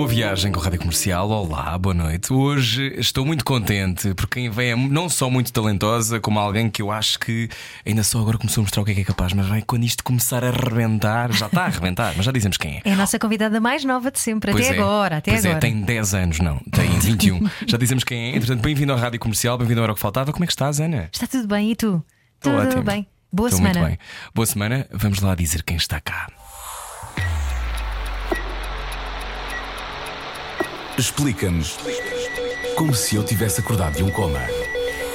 Boa viagem com a Rádio Comercial. Olá, boa noite. Hoje estou muito contente porque quem vem é não só muito talentosa, como alguém que eu acho que ainda só agora começou a mostrar o que é que é capaz, mas vai quando isto começar a arrebentar, já está a arrebentar, mas já dizemos quem é. É a nossa convidada mais nova de sempre, Pois até é. agora, até pois agora. é, tem 10 anos, não, tem 21. já dizemos quem é. Entretanto, bem-vindo à Rádio Comercial, bem-vindo ao Hora que Faltava. Como é que estás, Ana? Está tudo bem e tu? Estou tudo ótimo. bem. Boa Estou semana. Muito bem. Boa semana. Vamos lá dizer quem está cá. Explica-nos como se eu tivesse acordado de um coma.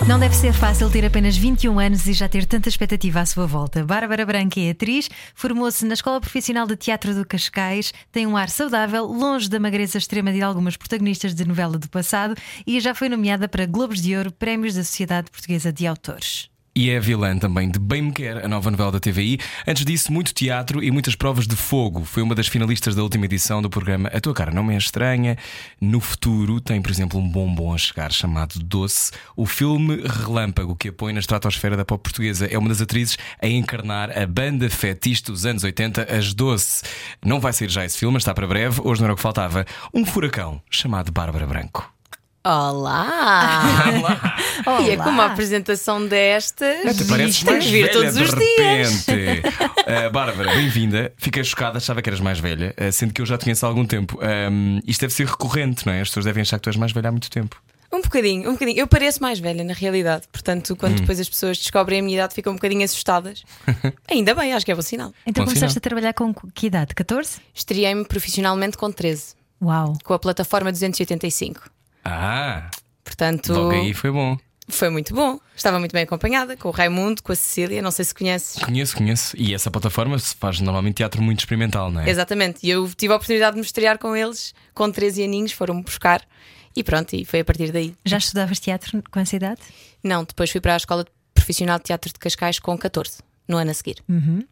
Não deve ser fácil ter apenas 21 anos e já ter tanta expectativa à sua volta. Bárbara Branca é atriz, formou-se na Escola Profissional de Teatro do Cascais, tem um ar saudável, longe da magreza extrema de algumas protagonistas de novela do passado e já foi nomeada para Globos de Ouro, prémios da Sociedade Portuguesa de Autores. E é a vilã também de Bem Me Quer, a nova novela da TVI. Antes disso, muito teatro e muitas provas de fogo. Foi uma das finalistas da última edição do programa A Tua Cara Não Me É Estranha. No futuro, tem, por exemplo, um bombom a chegar chamado Doce. O filme Relâmpago, que apoia na estratosfera da pop portuguesa, é uma das atrizes a encarnar a banda fetiche dos anos 80, as Doce. Não vai ser já esse filme, mas está para breve. Hoje não era o que faltava. Um furacão chamado Bárbara Branco. Olá! E é com uma Olá. apresentação destas. Até pareces Tenho mais que vir velha todos de os dias. repente. Uh, Bárbara, bem-vinda. Fiquei chocada, achava que eras mais velha, uh, sendo que eu já te conheço há algum tempo. Um, isto deve ser recorrente, não é? As pessoas devem achar que tu és mais velha há muito tempo. Um bocadinho, um bocadinho. Eu pareço mais velha, na realidade. Portanto, Hum. quando depois as pessoas descobrem a minha idade, ficam um bocadinho assustadas. Ainda bem, acho que é bom sinal. Então Bom começaste sinal. a trabalhar com que idade? 14? Estreiei-me profissionalmente com 13, Uau! com a plataforma 285. Ah, Portanto, logo aí foi bom. foi muito bom. Estava muito bem acompanhada, com o Raimundo, com a Cecília, não sei se conheces. Conheço, conheço. E essa plataforma se faz normalmente teatro muito experimental, não é? Exatamente. E eu tive a oportunidade de me estrear com eles, com 13 aninhos, foram-me buscar. E pronto, e foi a partir daí. Já estudavas teatro com essa idade? Não, depois fui para a Escola Profissional de Teatro de Cascais com 14, no ano a seguir.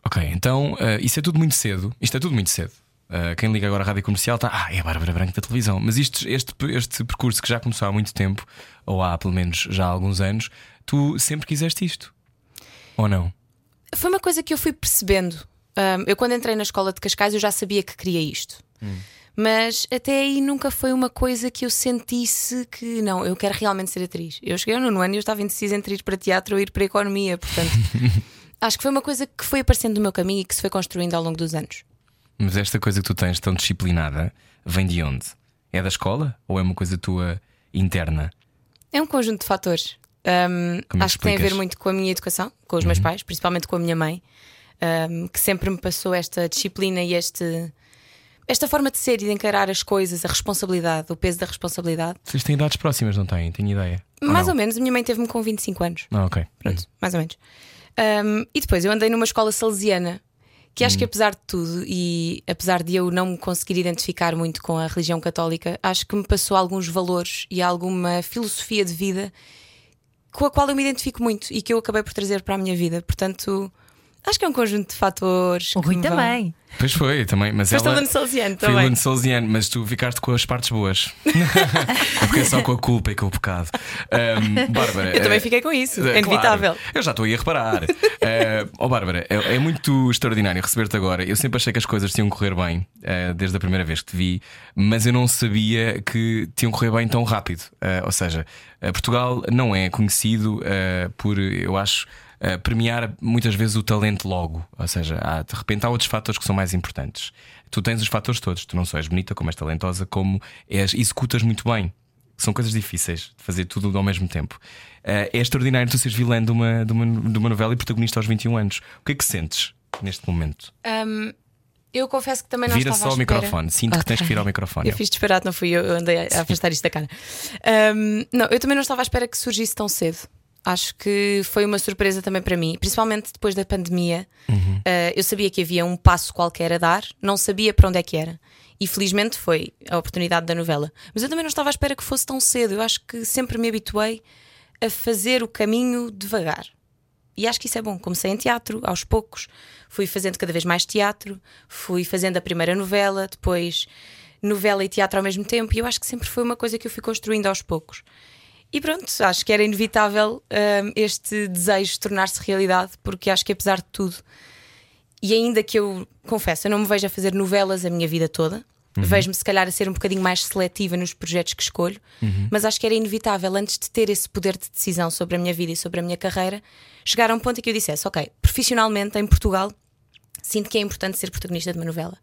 Ok, então uh, isso é tudo muito cedo. Isto é tudo muito cedo. Uh, quem liga agora à rádio comercial está, ah, é a Bárbara Branco da televisão. Mas isto, este, este percurso que já começou há muito tempo, ou há pelo menos já há alguns anos, tu sempre quiseste isto? Ou não? Foi uma coisa que eu fui percebendo. Ahm, eu, quando entrei na Escola de Cascais, eu já sabia que queria isto. Mas até aí nunca foi uma coisa que eu sentisse que não, eu quero realmente ser atriz. Eu cheguei nono ano e eu estava indecisa entre ir para teatro ou ir para economia. Portanto, acho que foi uma coisa que foi aparecendo no meu caminho e que se foi construindo ao longo dos anos. Mas esta coisa que tu tens tão disciplinada vem de onde? É da escola ou é uma coisa tua interna? É um conjunto de fatores. Um, é acho que tem a ver? Uhum. muito com a minha educação, com os meus pais, principalmente com a minha mãe, um, que sempre me passou esta disciplina e este, esta forma de ser e de encarar as coisas, a responsabilidade, o peso da responsabilidade. Vocês têm idades próximas, não têm? Tenho ideia. mais não? ou menos, a minha mãe teve-me com 25 anos. Ah, ok. Pronto, mais ou menos. Um, e depois eu andei numa escola salesiana, que acho que apesar de tudo, e apesar de eu não me conseguir identificar muito com a religião católica, acho que me passou alguns valores e alguma filosofia de vida com a qual eu me identifico muito e que eu acabei por trazer para a minha vida. Portanto, acho que é um conjunto de fatores. O Rui me vão- também. Pois foi, também. Mas Foste ela. aluno salesiano Fui também. aluno salesiano, mas tu ficaste com as partes boas. Eu fiquei só com a culpa e com o pecado. Ahm, Bárbara. Eu também eh, fiquei com isso, eh, é inevitável. claro. eu já estou aí a reparar. Eh, Ó Bárbara, é, é muito extraordinário receber-te agora. Eu sempre achei que as coisas tinham que correr bem, eh, desde a primeira vez que te vi, mas eu não sabia que tinham que correr bem tão rápido. Eh, ou seja, Portugal não é conhecido por, eu acho. Premiar muitas vezes o talento logo, ou seja, há, de repente há outros fatores que são mais importantes. Tu tens os fatores todos, tu não só és bonita, como és talentosa, como és, executas muito bem. São coisas difíceis de fazer tudo ao mesmo tempo. Eh, é extraordinário tu seres vilã de uma, de, uma, de uma novela e protagonista aos 21 anos. O que é que sentes neste momento? Um, eu confesso que também não Vira estava só o microfone. Sinto que tens que virar o microfone. Eu fiz disparate, não fui eu, eu andei a afastar isto da cara. Um, não, eu também não estava à espera que surgisse tão cedo. Acho que foi uma surpresa também para mim, principalmente depois da pandemia. Uhum. Uh, eu sabia que havia um passo qualquer a dar, não sabia para onde é que era. E felizmente foi a oportunidade da novela. Mas eu também não estava à espera que fosse tão cedo. Eu acho que sempre me habituei a fazer o caminho devagar. E acho que isso é bom. Comecei em teatro, aos poucos, fui fazendo cada vez mais teatro, fui fazendo a primeira novela, depois novela e teatro ao mesmo tempo, e eu acho que sempre foi uma coisa que eu fui construindo aos poucos. E pronto, acho que era inevitável hum, este desejo tornar-se realidade, porque acho que apesar de tudo, e ainda que eu confesso, eu não me vejo a fazer novelas a minha vida toda, vejo-me se calhar a ser um bocadinho mais seletiva nos projetos que escolho, mas acho que era inevitável, antes de ter esse poder de decisão sobre a minha vida e sobre a minha carreira, chegar a um ponto em que eu dissesse: Ok, profissionalmente em Portugal, sinto que é importante ser protagonista de uma novela.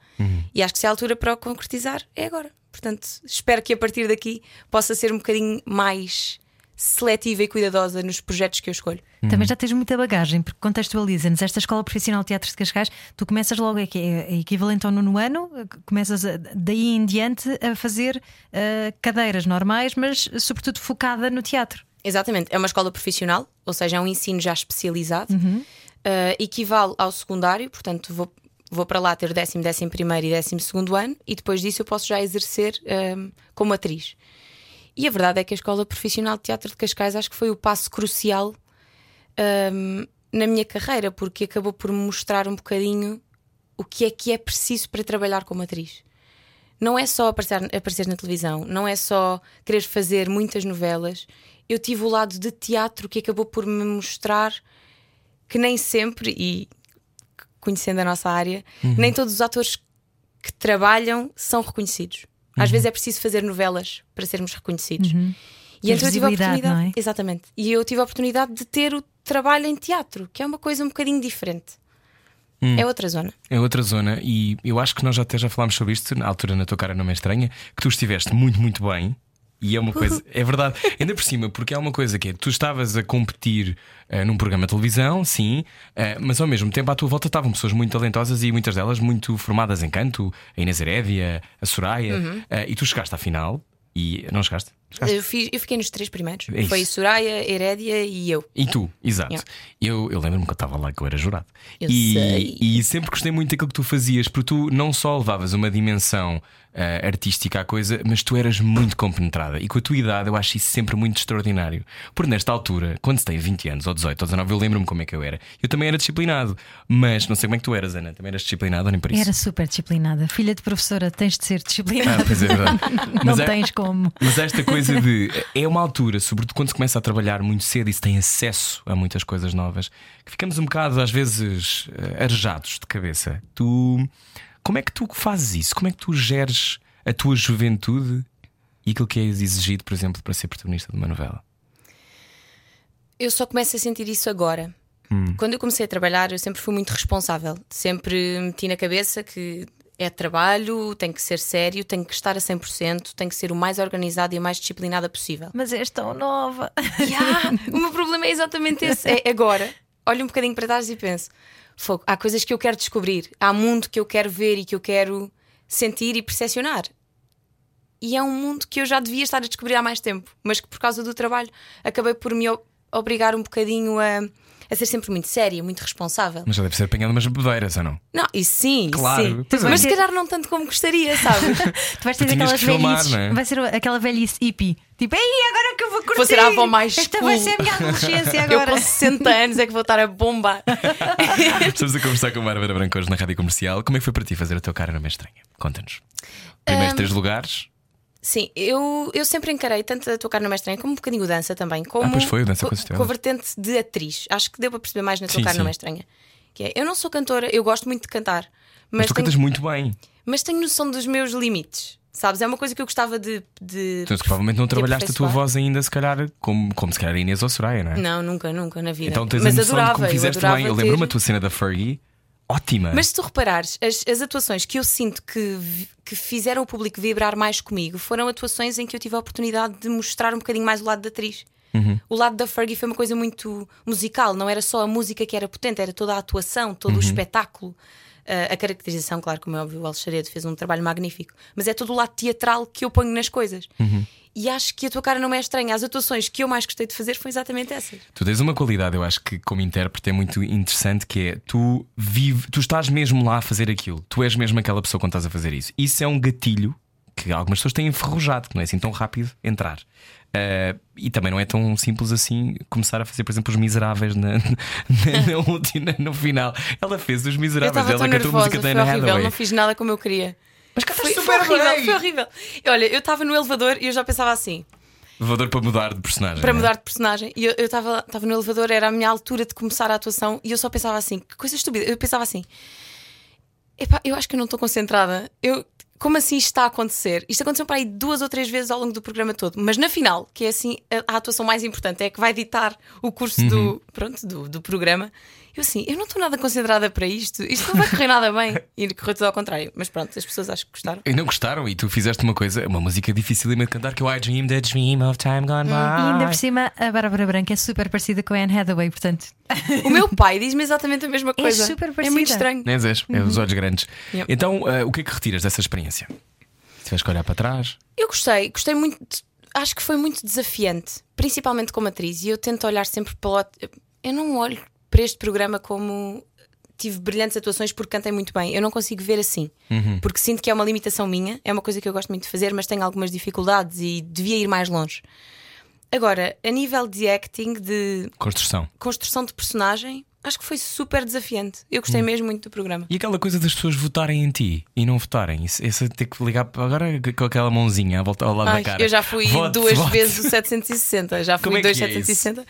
E acho que se a altura para o concretizar é agora. Portanto, espero que a partir daqui possa ser um bocadinho mais seletiva e cuidadosa nos projetos que eu escolho. Também já tens muita bagagem, porque contextualiza-nos esta Escola Profissional de Teatro de Cascais, tu começas logo, é, que é equivalente ao nono ano, começas a- daí em diante a fazer ah, cadeiras normais, mas sobretudo focada no teatro. Exatamente, é uma escola profissional, ou seja, é um ensino já especializado, Uh, equivale ao secundário, portanto, vou, vou para lá ter décimo, décimo primeiro e décimo segundo ano, e depois disso eu posso já exercer um, como atriz. E a verdade é que a Escola Profissional de Teatro de Cascais acho que foi o passo crucial um, na minha carreira, porque acabou por me mostrar um bocadinho o que é que é preciso para trabalhar como atriz. Não é só aparecer, aparecer na televisão, não é só querer fazer muitas novelas. Eu tive o lado de teatro que acabou por me mostrar que nem sempre, e conhecendo a nossa área, nem todos os atores que trabalham são reconhecidos. Às vezes é preciso fazer novelas para sermos reconhecidos. E Ter então eu tive a oportunidade. é? Exatamente. E eu tive a oportunidade de ter o trabalho em teatro, que é uma coisa um bocadinho diferente. É outra zona. É outra zona, e eu acho que nós já até já falámos sobre isto na altura na tua cara não é estranha, que tu estiveste muito, muito bem. E é uma coisa, é verdade, ainda por cima, porque é uma coisa que é, tu estavas a competir eh, num programa de televisão, sim, eh, mas ao mesmo tempo à tua volta estavam pessoas muito talentosas e muitas delas muito formadas em canto, a Inês Herédia, a Soraya, Uhum. eh, e tu chegaste à final e não chegaste? Chegaste? Eu, fiz- eu fiquei nos três primeiros. É. Foi Soraya, Herédia e eu. E tu, exato. Yeah. Eu, eu lembro-me que eu estava lá, que eu era jurado. Eu e, sei. e sempre gostei muito daquilo que tu fazias, porque tu não só levavas uma dimensão ah, artística à coisa, mas tu eras muito compenetrada. E com a tua idade eu acho isso sempre muito extraordinário. Porque nesta altura, quando se tem 20 anos, ou 18, ou 19, eu lembro-me como é que eu era. Eu também era disciplinado. Mas não sei como é que tu eras, Ana. Também eras disciplinado ou nem por isso? Era super disciplinada. Filha de professora, tens de ser Ah, disciplinada. pois é verdade. não Mas é- tens como. Mas esta coisa de. É uma altura, sobretudo quando se começa a trabalhar muito cedo e se tem acesso a muitas coisas novas, que ficamos um bocado, às vezes, eh, arejados de cabeça. Tu. Como é que tu fazes isso? Como é que tu geres a tua juventude e aquilo que é exigido, por exemplo, para ser protagonista de uma novela? Eu só começo a sentir isso agora. Quando eu comecei a trabalhar, eu sempre fui muito responsável. Sempre meti na cabeça que é trabalho, tem que ser sério, tem que estar a 100%, tem que ser o mais organizado e o mais disciplinada possível. Mas és tão nova. Ya, o meu problema é exatamente esse. É agora, olho um bocadinho para trás e penso: fogo, há coisas que eu quero descobrir, há mundo que eu quero ver e que eu quero sentir e percepcionar. E é um mundo que eu já devia estar a descobrir há mais tempo, mas que por causa do trabalho acabei por me obrigar um bocadinho a, a ser sempre muito séria, muito responsável. Mas já deve ser apanhado umas bebedeiras, ou não? Não, isso sim, Claro, sim. é. Mas se calhar não tanto como gostaria, sabe? Tu vais ter Tu aquelas velhices. é? Vai ser aquela velhice hippie. Tipo, ei, agora que eu vou curtir. Vou ser a avó mais Esta vai cool. ser a minha adolescência eu agora. com 60 anos é que vou estar a bombar. Estamos a conversar com a Bárbara Branco hoje na rádio comercial. Como é que foi para ti fazer a tua cara é estranha? Conta-nos. Primeiros três lugares. Sim, eu, eu sempre encarei tanto a tocar no Estranha como um bocadinho dança também. Como Ah, pois foi, dança co- com a vertente de atriz. Acho que deu para perceber mais na tocar sim. no Estranha. Que é, eu não sou cantora, eu gosto muito de cantar, Mas, mas, tu tenho, cantas muito bem. mas tenho noção dos meus limites. Sabes? É uma coisa que eu gostava de. de Portanto, provavelmente não trabalhaste a tua voz ainda, se calhar, como, como se calhar Inês ou Soraya, não é? Não, nunca, nunca na vida. Então tens mas a noção adorava, de como fizeste bem. Eu lembro-me ter- a tua cena da Fergie, ótima. Mas se tu reparares, as, as atuações que eu sinto que, que fizeram o público vibrar mais comigo foram atuações em que eu tive a oportunidade de mostrar um bocadinho mais o lado da atriz. O lado da Fergie foi uma coisa muito musical, não era só a música que era potente, era toda a atuação, todo o espetáculo. Uh, a caracterização, claro, como é óbvio, o Alexaredo fez um trabalho magnífico, mas é todo o lado teatral que eu ponho nas coisas. E acho que a tua cara não é estranha. As atuações que eu mais gostei de fazer foi exatamente essas. Tu tens uma qualidade, eu acho que como intérprete é muito interessante que é tu vive, tu estás mesmo lá a fazer aquilo. Tu és mesmo aquela pessoa quando estás a fazer isso. Isso é um gatilho que algumas pessoas têm enferrujado, que não é assim tão rápido entrar. Uh, e também não é tão simples assim começar a fazer, por exemplo, os miseráveis na, na, na última, no final. Ela fez os miseráveis, ela cantou a música da foi Anne horrível, Hathaway. não fiz nada como eu queria. Mas Foi, cantaste foi super horrível, bem. foi horrível. Olha, eu estava no elevador e eu já pensava assim, Elevador para mudar de personagem. para né? mudar de personagem, e eu estava no elevador, era a minha altura de começar a atuação, e eu só pensava assim, que coisa estúpida. Eu pensava assim, epá, eu acho que eu não estou concentrada. Eu, como assim isto está a acontecer? Isto aconteceu para aí duas ou três vezes ao longo do programa todo, mas na final, que é assim a, a atuação mais importante, é a que vai ditar o curso Uhum. do, pronto, do, do programa. Eu assim, eu não estou nada concentrada para isto, isto não vai correr nada bem. E correu tudo ao contrário. Mas pronto, as pessoas acho que gostaram. E não gostaram, e tu fizeste uma coisa, uma música difícil de cantar que é o I Dream the Dream of Time Gone By. E ainda por cima, a Bárbara Branca é super parecida com a Anne Hathaway, portanto. O meu pai diz-me exatamente a mesma É coisa. super é parecida. muito estranho. Nem és, é os olhos grandes. Yep. Então, uh, o que é que retiras dessa experiência? Se tiveres que olhar para trás, Eu gostei, gostei muito. Acho que foi muito desafiante, principalmente como atriz. E eu tento olhar sempre para o. Eu não olho para este programa como tive brilhantes atuações porque cantei muito bem. Eu não consigo ver assim, porque sinto que é uma limitação minha. É uma coisa que eu gosto muito de fazer, mas tenho algumas dificuldades e devia ir mais longe. Agora, a nível de acting, de construção. construção de personagem, acho que foi super desafiante. Eu gostei mesmo muito do programa. E aquela coisa das pessoas votarem em ti e não votarem, isso, isso ter que ligar agora com aquela mãozinha à volta ao lado Ai, da cara. eu já fui Vote, duas vote. vezes o 760, já Como fui é dois é 760.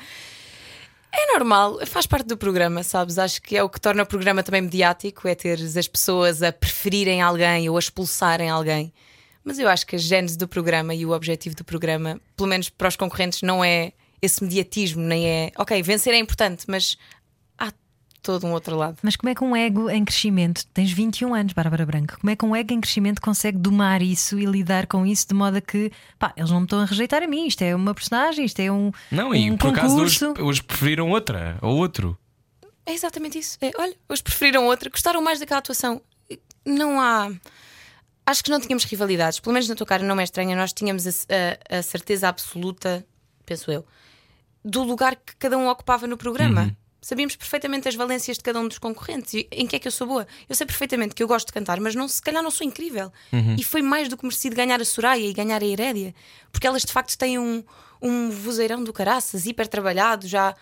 É normal, faz parte do programa, sabes? Acho que é o que torna o programa também mediático, é ter as pessoas a preferirem alguém ou a expulsarem alguém. Mas eu acho que a gênese do programa e o objetivo do programa, pelo menos para os concorrentes, não é esse mediatismo, nem é. Ok, vencer é importante, mas todo um outro lado. Mas como é que um ego em crescimento, tens 21 anos, Bárbara Branco, como é que um ego em crescimento consegue domar isso e lidar com isso de modo a que, pá, eles não me estão a rejeitar a mim, isto é uma personagem, isto é um, Não, e um por acaso hoje, concurso. hoje preferiram outra ou outro. É exatamente isso. É, olha, hoje preferiram outra, gostaram mais daquela atuação. Não há. Acho que não tínhamos rivalidades, pelo menos na tua cara não é estranha. Nós tínhamos a, a- a certeza absoluta, penso eu, do lugar que cada um ocupava no programa. Sabíamos perfeitamente as valências de cada um dos concorrentes e em que é que eu sou boa. Eu sei perfeitamente que eu gosto de cantar, mas não, se calhar não sou incrível. E foi mais do que merecido ganhar a Soraya e ganhar a Herédia, porque elas de facto têm um, um vozeirão do caraças, hiper trabalhado, já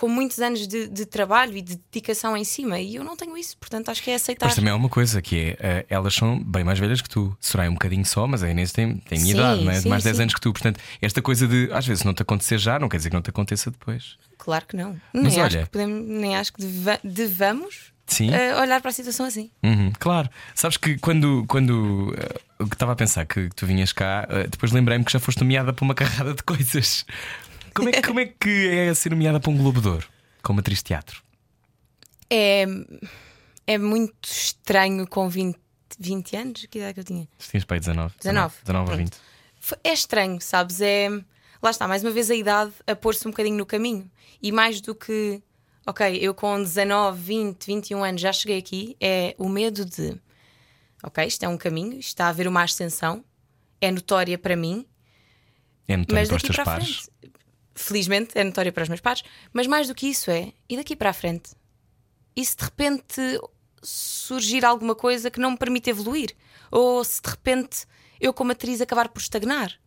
com muitos anos de, de trabalho e de dedicação em cima. E eu não tenho isso, portanto acho que é aceitar. Mas também há uma coisa que é, eh, elas são bem mais velhas que tu. Soraya um bocadinho só, mas a Inês tem, tem a minha Sim, idade, é? sim, mais 10 sim. anos que tu. Portanto, esta coisa de às vezes não te acontecer já, não quer dizer que não te aconteça depois. Claro que não. Mas nem, acho olha- que podemos, nem acho que deva- devamos Sim. eh, olhar para a situação assim. Uhum, claro. Sabes que quando, quando eu estava a pensar que tu vinhas cá, eh, depois lembrei-me que já foste nomeada para uma carrada de coisas. Como é, que- como é que é ser nomeada para um Globo de Ouro? Como atriz de teatro? É, é muito estranho com 20, 20 anos. Que idade é que eu tinha? Tinhas para aí 19. 19, 19 ou pronto. 20. Foi- É estranho, sabes? É, lá está, mais uma vez a idade a pôr-se um bocadinho no caminho. E mais do que, ok, eu com 19, 20, 21 anos já cheguei aqui, é o medo de, ok, isto é um caminho, isto está a haver uma ascensão, é notória para mim, É notório mas para os daqui teus pares. frente. Felizmente é notória para os meus pares, mas mais do que isso é, e daqui para a frente? E se de repente surgir alguma coisa que não me permite evoluir? Ou se de repente eu, como atriz, acabar por estagnar?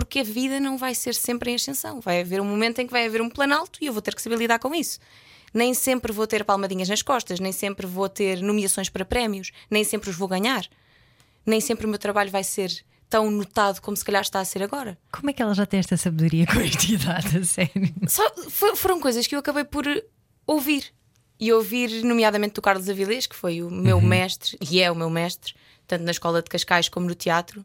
Porque a vida não vai ser sempre em ascensão. Vai haver um momento em que vai haver um planalto e eu vou ter que saber lidar com isso. Nem sempre vou ter palmadinhas nas costas, nem sempre vou ter nomeações para prémios, nem sempre os vou ganhar. Nem sempre o meu trabalho vai ser tão notado como se calhar está a ser agora. Como é que ela já tem esta sabedoria com esta idade, a sério? Só fo- foram coisas que eu acabei por eh, ouvir. E ouvir, nomeadamente, do Carlos Avilés, que foi o meu mestre, e é o meu mestre, tanto na escola de Cascais como no teatro.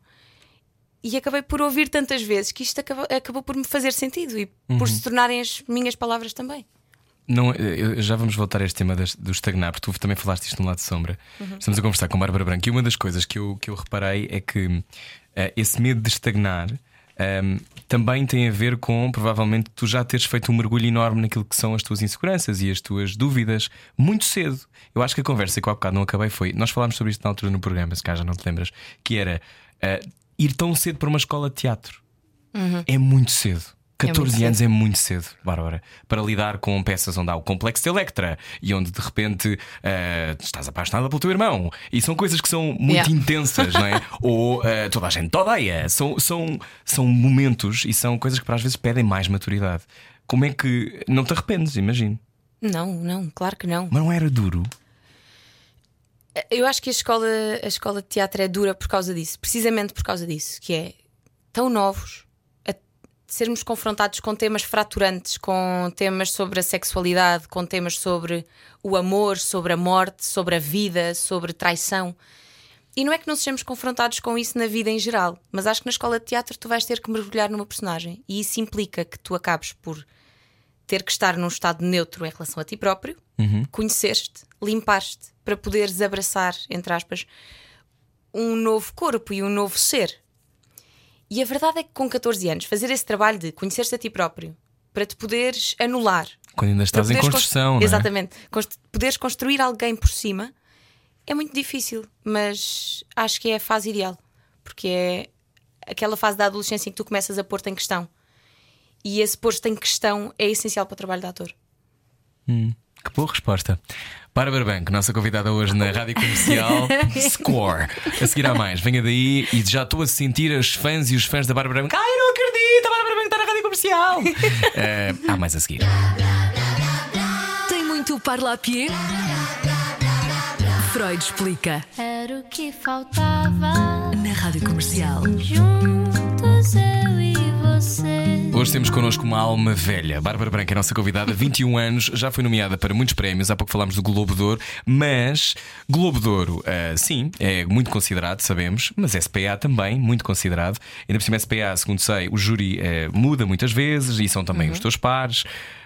E acabei por ouvir tantas vezes que isto acabou, acabou por me fazer sentido e por se tornarem as minhas palavras também. Não, eu- já vamos voltar a este tema das- do estagnar, porque tu também falaste isto no lado de sombra. Estamos a conversar com Bárbara Branco e uma das coisas que eu, que eu reparei é que eh, esse medo de estagnar ehm, também tem a ver com provavelmente tu já teres feito um mergulho enorme naquilo que são as tuas inseguranças e as tuas dúvidas muito cedo. Eu acho que a conversa que eu há bocado não acabei foi. Nós falámos sobre isto na altura no programa, se cá já não te lembras, que era eh, ir tão cedo para uma escola de teatro. É muito cedo. 14 muito anos é muito cedo, Bárbara, para lidar com peças onde há o complexo de Electra e onde de repente eh, estás apaixonada pelo teu irmão. E são coisas que são muito Yeah. intensas, não é? Ou eh, toda a gente te odeia. São, são, são momentos e são coisas que para às vezes pedem mais maturidade. Como é que. Não te arrependes, imagino. Não, não, claro que não. Mas não era duro. Eu acho que a escola, a escola de teatro é dura por causa disso, precisamente por causa disso, que é tão novos, a sermos confrontados com temas fraturantes, com temas sobre a sexualidade, com temas sobre o amor, sobre a morte, sobre a vida, sobre traição. E não é que não sejamos confrontados com isso na vida em geral, mas acho que na escola de teatro tu vais ter que mergulhar numa personagem e isso implica que tu acabes por ter que estar num estado neutro em relação a ti próprio, conheceste, limpaste, para poderes abraçar, entre aspas, um novo corpo e um novo ser. E a verdade é que com 14 anos, fazer esse trabalho de conhecer-te a ti próprio, para te poderes anular, Quando ainda estás em construção, cons- não é? Exatamente. Const- Poderes construir alguém por cima é muito difícil, mas acho que é a fase ideal. Porque é aquela fase da adolescência em que tu começas a pôr-te em questão. E esse pôr-te em questão é essencial para o trabalho de ator. Que boa resposta. Bárbara Banco, nossa convidada hoje na Rádio Comercial Score. A seguir há mais, venha daí e já estou a sentir as fãs e os fãs da Bárbara Banco. Ai, não acredito, a Bárbara Banco está na Rádio Comercial. Eh, há mais a seguir. Tem muito parlapié? Freud explica Era o que faltava. na Rádio Comercial. Juntos eu e você. Hoje temos connosco uma alma velha. Bárbara Branca é a nossa convidada, 21 anos, já foi nomeada para muitos prémios. Há pouco falámos do Globo de Ouro, mas Globo de Ouro, ah, sim, é muito considerado, sabemos, mas SPA também, muito considerado. Ainda por cima, SPA, segundo sei, o júri eh, muda muitas vezes e são também Uhum. os teus pares.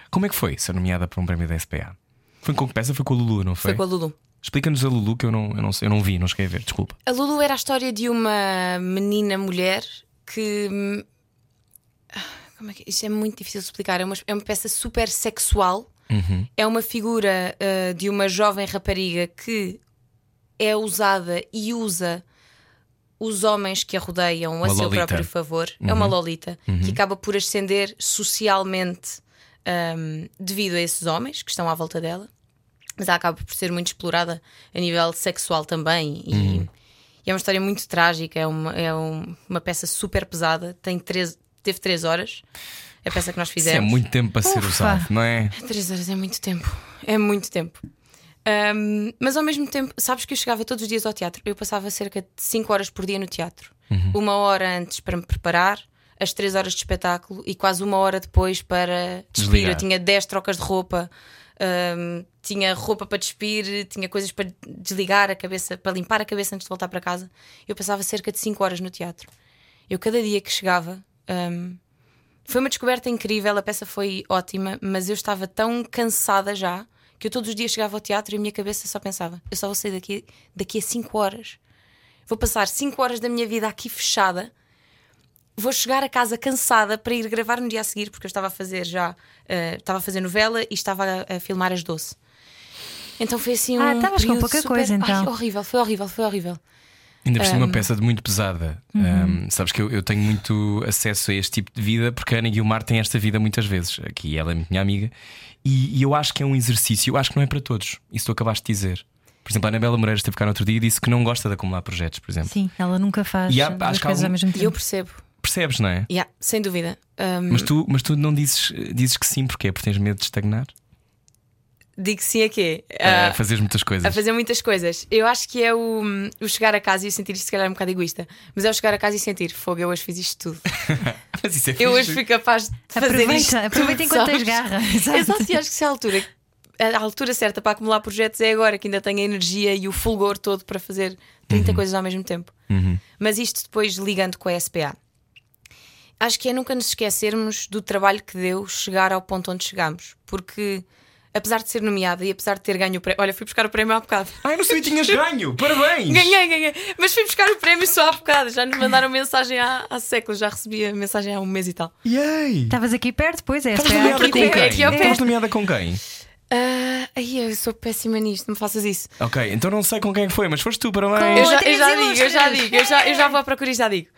Como é que foi ser nomeada para um prémio da SPA? Foi com que peça? Foi com a Lulu, não foi? Foi com a Lulu. Explica-nos a Lulu que eu não, eu, não, eu não vi, não cheguei a ver, desculpa. A Lulu era a história de uma menina mulher que. ah, Como é que. Isto é muito difícil de explicar. É uma, é uma peça super sexual. É uma figura ah, de uma jovem rapariga que é usada e usa os homens que a rodeiam a Uma seu lolita. próprio favor. É uma lolita que acaba por ascender socialmente hum, devido a esses homens que estão à volta dela mas ela acaba por ser muito explorada a nível sexual também. E, Uhum. e é uma história muito trágica, é uma, é um- uma peça super pesada, tem três, teve três horas. A peça que nós Isso fizemos. é muito tempo para ser Ufa. usado, não é? Três horas é muito tempo. É muito tempo. Um, mas ao mesmo tempo, sabes que eu chegava todos os dias ao teatro. Eu passava cerca de 5 horas por dia no teatro. Uma hora antes para me preparar, as 3 horas de espetáculo e quase uma hora depois para despir. Desligar. Eu tinha 10 trocas de roupa, um, tinha roupa para despir, tinha coisas para desligar a cabeça, para limpar a cabeça antes de voltar para casa. Eu passava cerca de 5 horas no teatro. Eu, cada dia que chegava, um, foi uma descoberta incrível, a peça foi ótima, mas eu estava tão cansada já que eu todos os dias chegava ao teatro e a minha cabeça só pensava: eu só vou sair daqui, daqui a 5 horas. Vou passar 5 horas da minha vida aqui fechada. Vou chegar a casa cansada para ir gravar no dia a seguir, porque eu estava a fazer já, eh, estava a fazer novela e estava a, a filmar as doce. Então foi assim um. Ah, estavas com pouca super- coisa, então. Ai, horrível, foi horrível, foi horrível. Ainda por cima, uma Um, peça de muito pesada. Uhum. Um, sabes que eu, eu tenho muito acesso a este tipo de vida porque a Ana Guilmar tem esta vida muitas vezes. Aqui ela é minha amiga. E, e eu acho que é um exercício, eu acho que não é para todos. Isso tu acabaste de dizer. Por exemplo, a Anabela Moreira esteve cá no outro dia e disse que não gosta de acumular projetos, por exemplo. Sim, ela nunca faz E há- duas acho coisas algum- ao mesmo E eu tempo. percebo. Percebes, não é? Yeah, sem dúvida. Um, Mas tu, mas tu não dizes, dizes que sim, porque é porque tens medo de estagnar? Digo sim a quê? A Ah, fazeres muitas coisas. A fazer muitas coisas. Eu acho que é o, o chegar a casa e eu sentir isto, se calhar, é um bocado egoísta. Mas é o chegar a casa e sentir, fogo, eu hoje fiz isto tudo. Mas isso é Eu hoje fui capaz de fazer Aproveita, isto. aproveita enquanto tens garra. Exato. Exato, e acho que se é a altura, a altura certa para acumular projetos é agora, que ainda tenho a energia e o fulgor todo para fazer 30 coisas ao mesmo tempo. Mas isto depois ligando com a SPA. Acho que é nunca nos esquecermos do trabalho que deu chegar ao ponto onde chegamos. Porque, apesar de ser nomeada e apesar de ter ganho o prémio. Olha, fui buscar o prémio há bocado. Ai, não sei, tinhas ganho! Parabéns! Ganhei, ganhei. Mas fui buscar o prémio só há bocado. Já nos mandaram mensagem há, há séculos. Já recebi a mensagem há um mês e tal. Yay! Estavas aqui perto, pois é. Estavas SPA nomeada aqui com quem? é. Estavas nomeada com quem? Ah, ai, eu sou péssima nisto, não me faças isso. Ok, então não sei com quem é foi, mas foste tu, parabéns! Eu já, eu já digo, eu já digo, eu já, eu já vou à procura e já digo.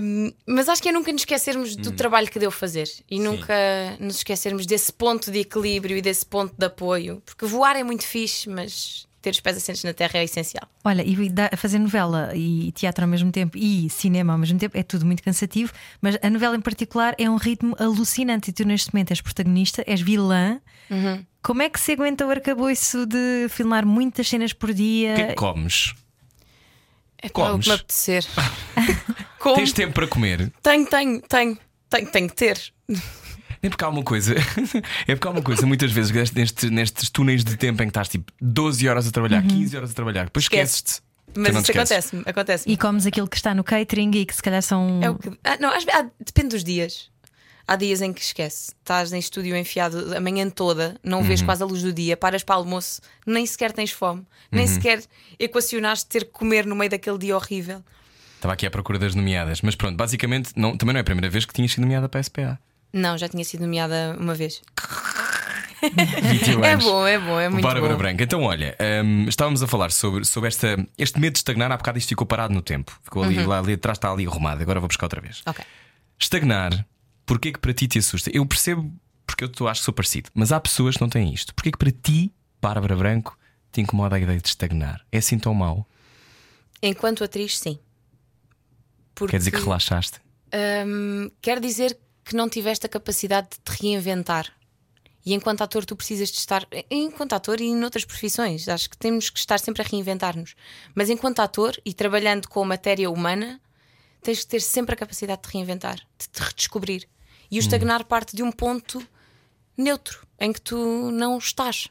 Um, mas acho que é nunca nos esquecermos do trabalho que deu fazer e nunca nos esquecermos desse ponto de equilíbrio e desse ponto de apoio, porque voar é muito fixe, mas ter os pés assentes na terra é essencial. Olha, e fazer novela e teatro ao mesmo tempo e cinema ao mesmo tempo é tudo muito cansativo, mas a novela em particular é um ritmo alucinante e tu neste momento és protagonista, és vilã. Como é que se aguenta o arcabouço de filmar muitas cenas por dia? O que é que comes? É para o Comes? que me apetecer. Como? Tens tempo para comer? Tenho, tenho, tenho, tenho, tenho que ter. É porque há uma coisa, é porque há uma coisa, muitas vezes nestes, nestes túneis de tempo em que estás tipo 12 horas a trabalhar, 15 horas a trabalhar, depois Esquece. esqueces-te. Mas isso acontece-me, acontece E comes aquilo que está no catering e que se calhar são. É o que. Ah, não, às vezes, ah, depende dos dias. Há dias em que esquece. Estás em estúdio enfiado a manhã toda, não vês Uhum. quase a luz do dia, paras para almoço, nem sequer tens fome, nem Uhum. sequer equacionaste ter que comer no meio daquele dia horrível. Estava aqui à procura das nomeadas, mas pronto, basicamente não, também não é a primeira vez que tinhas sido nomeada para a SPA. Não, já tinha sido nomeada uma vez. 21 É bom, é bom, é muito Bárbara bom. Branca, então olha, hum, estávamos a falar sobre, sobre esta, este medo de estagnar. Há bocado isto ficou parado no tempo. Ficou ali, Uhum. lá ali atrás, está ali arrumado. Agora vou buscar outra vez. Ok. Estagnar, porquê que para ti te assusta? Eu percebo porque eu tô- acho que sou parecido, mas há pessoas que não têm isto. Porquê que para ti, Bárbara Branco, te incomoda a ideia de estagnar? É assim tão mau? Enquanto atriz, sim. Porque, Quer dizer que relaxaste? hum, quer dizer que não tiveste a capacidade de te reinventar. E enquanto ator, tu precisas de estar. Enquanto ator e noutras profissões, acho que temos que estar sempre a reinventar-nos. Mas enquanto ator e trabalhando com matéria humana, tens que ter sempre a capacidade de te reinventar, de te redescobrir. E o estagnar parte de um ponto neutro, em que tu não estás.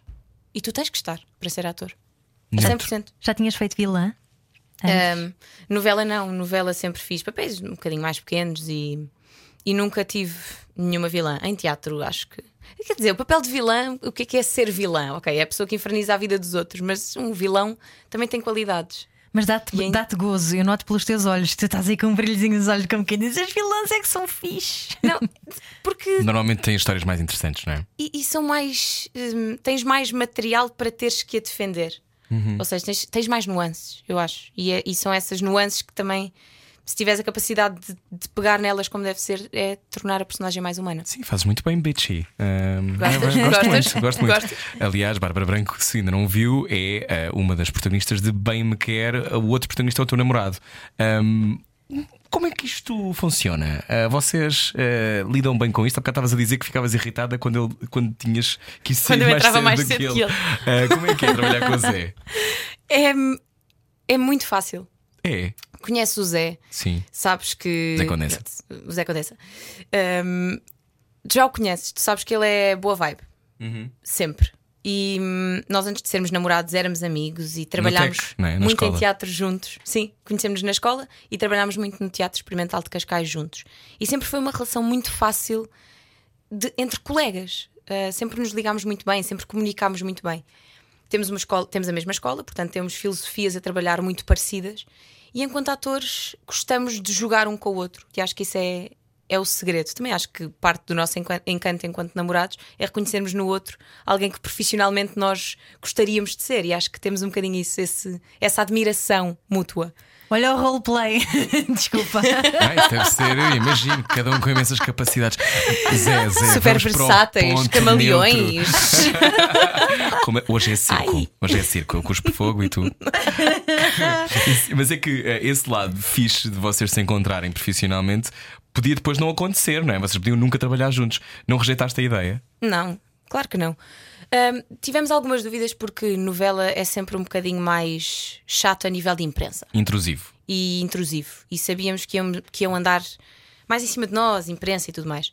E tu tens que estar para ser ator. A Neutro. 100%. Já tinhas feito vilã? Um, novela não, novela sempre fiz papéis um bocadinho mais pequenos e, e nunca tive nenhuma vilã. Em teatro, acho que. Quer dizer, o papel de vilã, o que é que é ser vilã? Ok, é a pessoa que inferniza a vida dos outros, mas um vilão também tem qualidades. Mas dá-te E em- dá gozo, eu noto pelos teus olhos, tu estás aí com um brilhozinho nos olhos, como quem diz, as vilãs é que são fixe. Não, porque. Normalmente tem histórias mais interessantes, não é? E, e são mais. hum, tens mais material para teres que a defender. Ou seja, tens, tens mais nuances, eu acho. E, é- e são essas nuances que também, se tiveres a capacidade de, de pegar nelas como deve ser, é tornar a personagem mais humana. Sim, fazes muito bem, bitchy. Um, Gostas? gosto Gostas? muito, gosto muito. Gostas? Aliás, Bárbara Branco, se ainda não viu, é uh, uma das protagonistas de Bem Me Quer, o outro protagonista é o teu namorado. Um, como é que isto funciona? Uh, vocês uh, lidam bem com isto? Bocado estavas a dizer que ficavas irritada quando, ele, quando tinhas que ir sair Quando eu mais entrava cedo mais do cedo que ele. Uh, como é que é trabalhar com o Zé? É, é muito fácil. É, Conheces o Zé, sim. sabes que. Zé Condessa. O Zé Condessa. Hum, já o conheces, tu sabes que ele é boa vibe. Uhum. Sempre. E hum, nós, antes de sermos namorados, éramos amigos e trabalhámos TEC, é? Na muito escola. em teatro juntos. Sim, conhecemos-nos na escola e trabalhámos muito no Teatro Experimental de Cascais juntos. E sempre foi uma relação muito fácil de- entre colegas. Uh, sempre nos ligámos muito bem, sempre comunicámos muito bem. Temos, uma escola, temos a mesma escola, portanto temos filosofias a trabalhar muito parecidas. E enquanto atores, gostamos de jogar um com o outro. E acho que isso é, é o segredo. Também acho que parte do nosso encan- encanto enquanto namorados é reconhecermos no outro alguém que profissionalmente nós gostaríamos de ser. E acho que temos um bocadinho isso, esse- essa admiração mútua. Olha o roleplay, desculpa. Ah, isso deve ser, eu imagino, cada um com imensas capacidades. Zé, Zé, Super vamos para o versáteis, ponto camaleões. Como é- Hoje é circo. Ai. Hoje é circo. Eu cuspo fogo e tudo. Mas é que eh, esse lado fixe de vocês se encontrarem profissionalmente podia depois não acontecer, não é? Vocês podiam nunca trabalhar juntos. Não rejeitaste a ideia? Não, claro que não. Ahm, tivemos algumas dúvidas porque novela é sempre um bocadinho mais chato a nível de imprensa Intrusivo. e intrusivo. E sabíamos que iam, que iam andar mais em cima de nós, imprensa e tudo mais.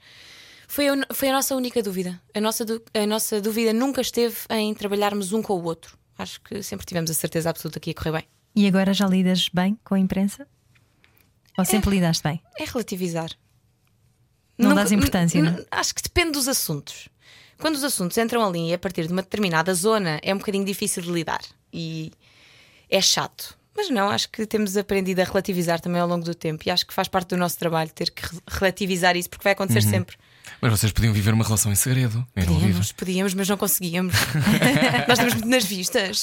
Foi a, foi a nossa única dúvida. A nossa, a nossa dúvida nunca esteve em trabalharmos um com o outro. Acho que sempre tivemos a certeza absoluta que ia correr bem. E agora já lidas bem com a imprensa? Ou sempre lidaste bem? É relativizar. Não Nunca- dás importância, não? Acho que depende dos assuntos. Quando os assuntos entram ali e a partir de uma determinada zona é um bocadinho difícil de lidar e é chato. Mas não, acho que temos aprendido a relativizar também ao longo do tempo e acho que faz parte do nosso trabalho ter que re- relativizar isso porque vai acontecer sempre. Mas vocês podiam viver uma relação em segredo. Podíamos, podíamos, mas não conseguíamos. Nós estamos muito nas vistas.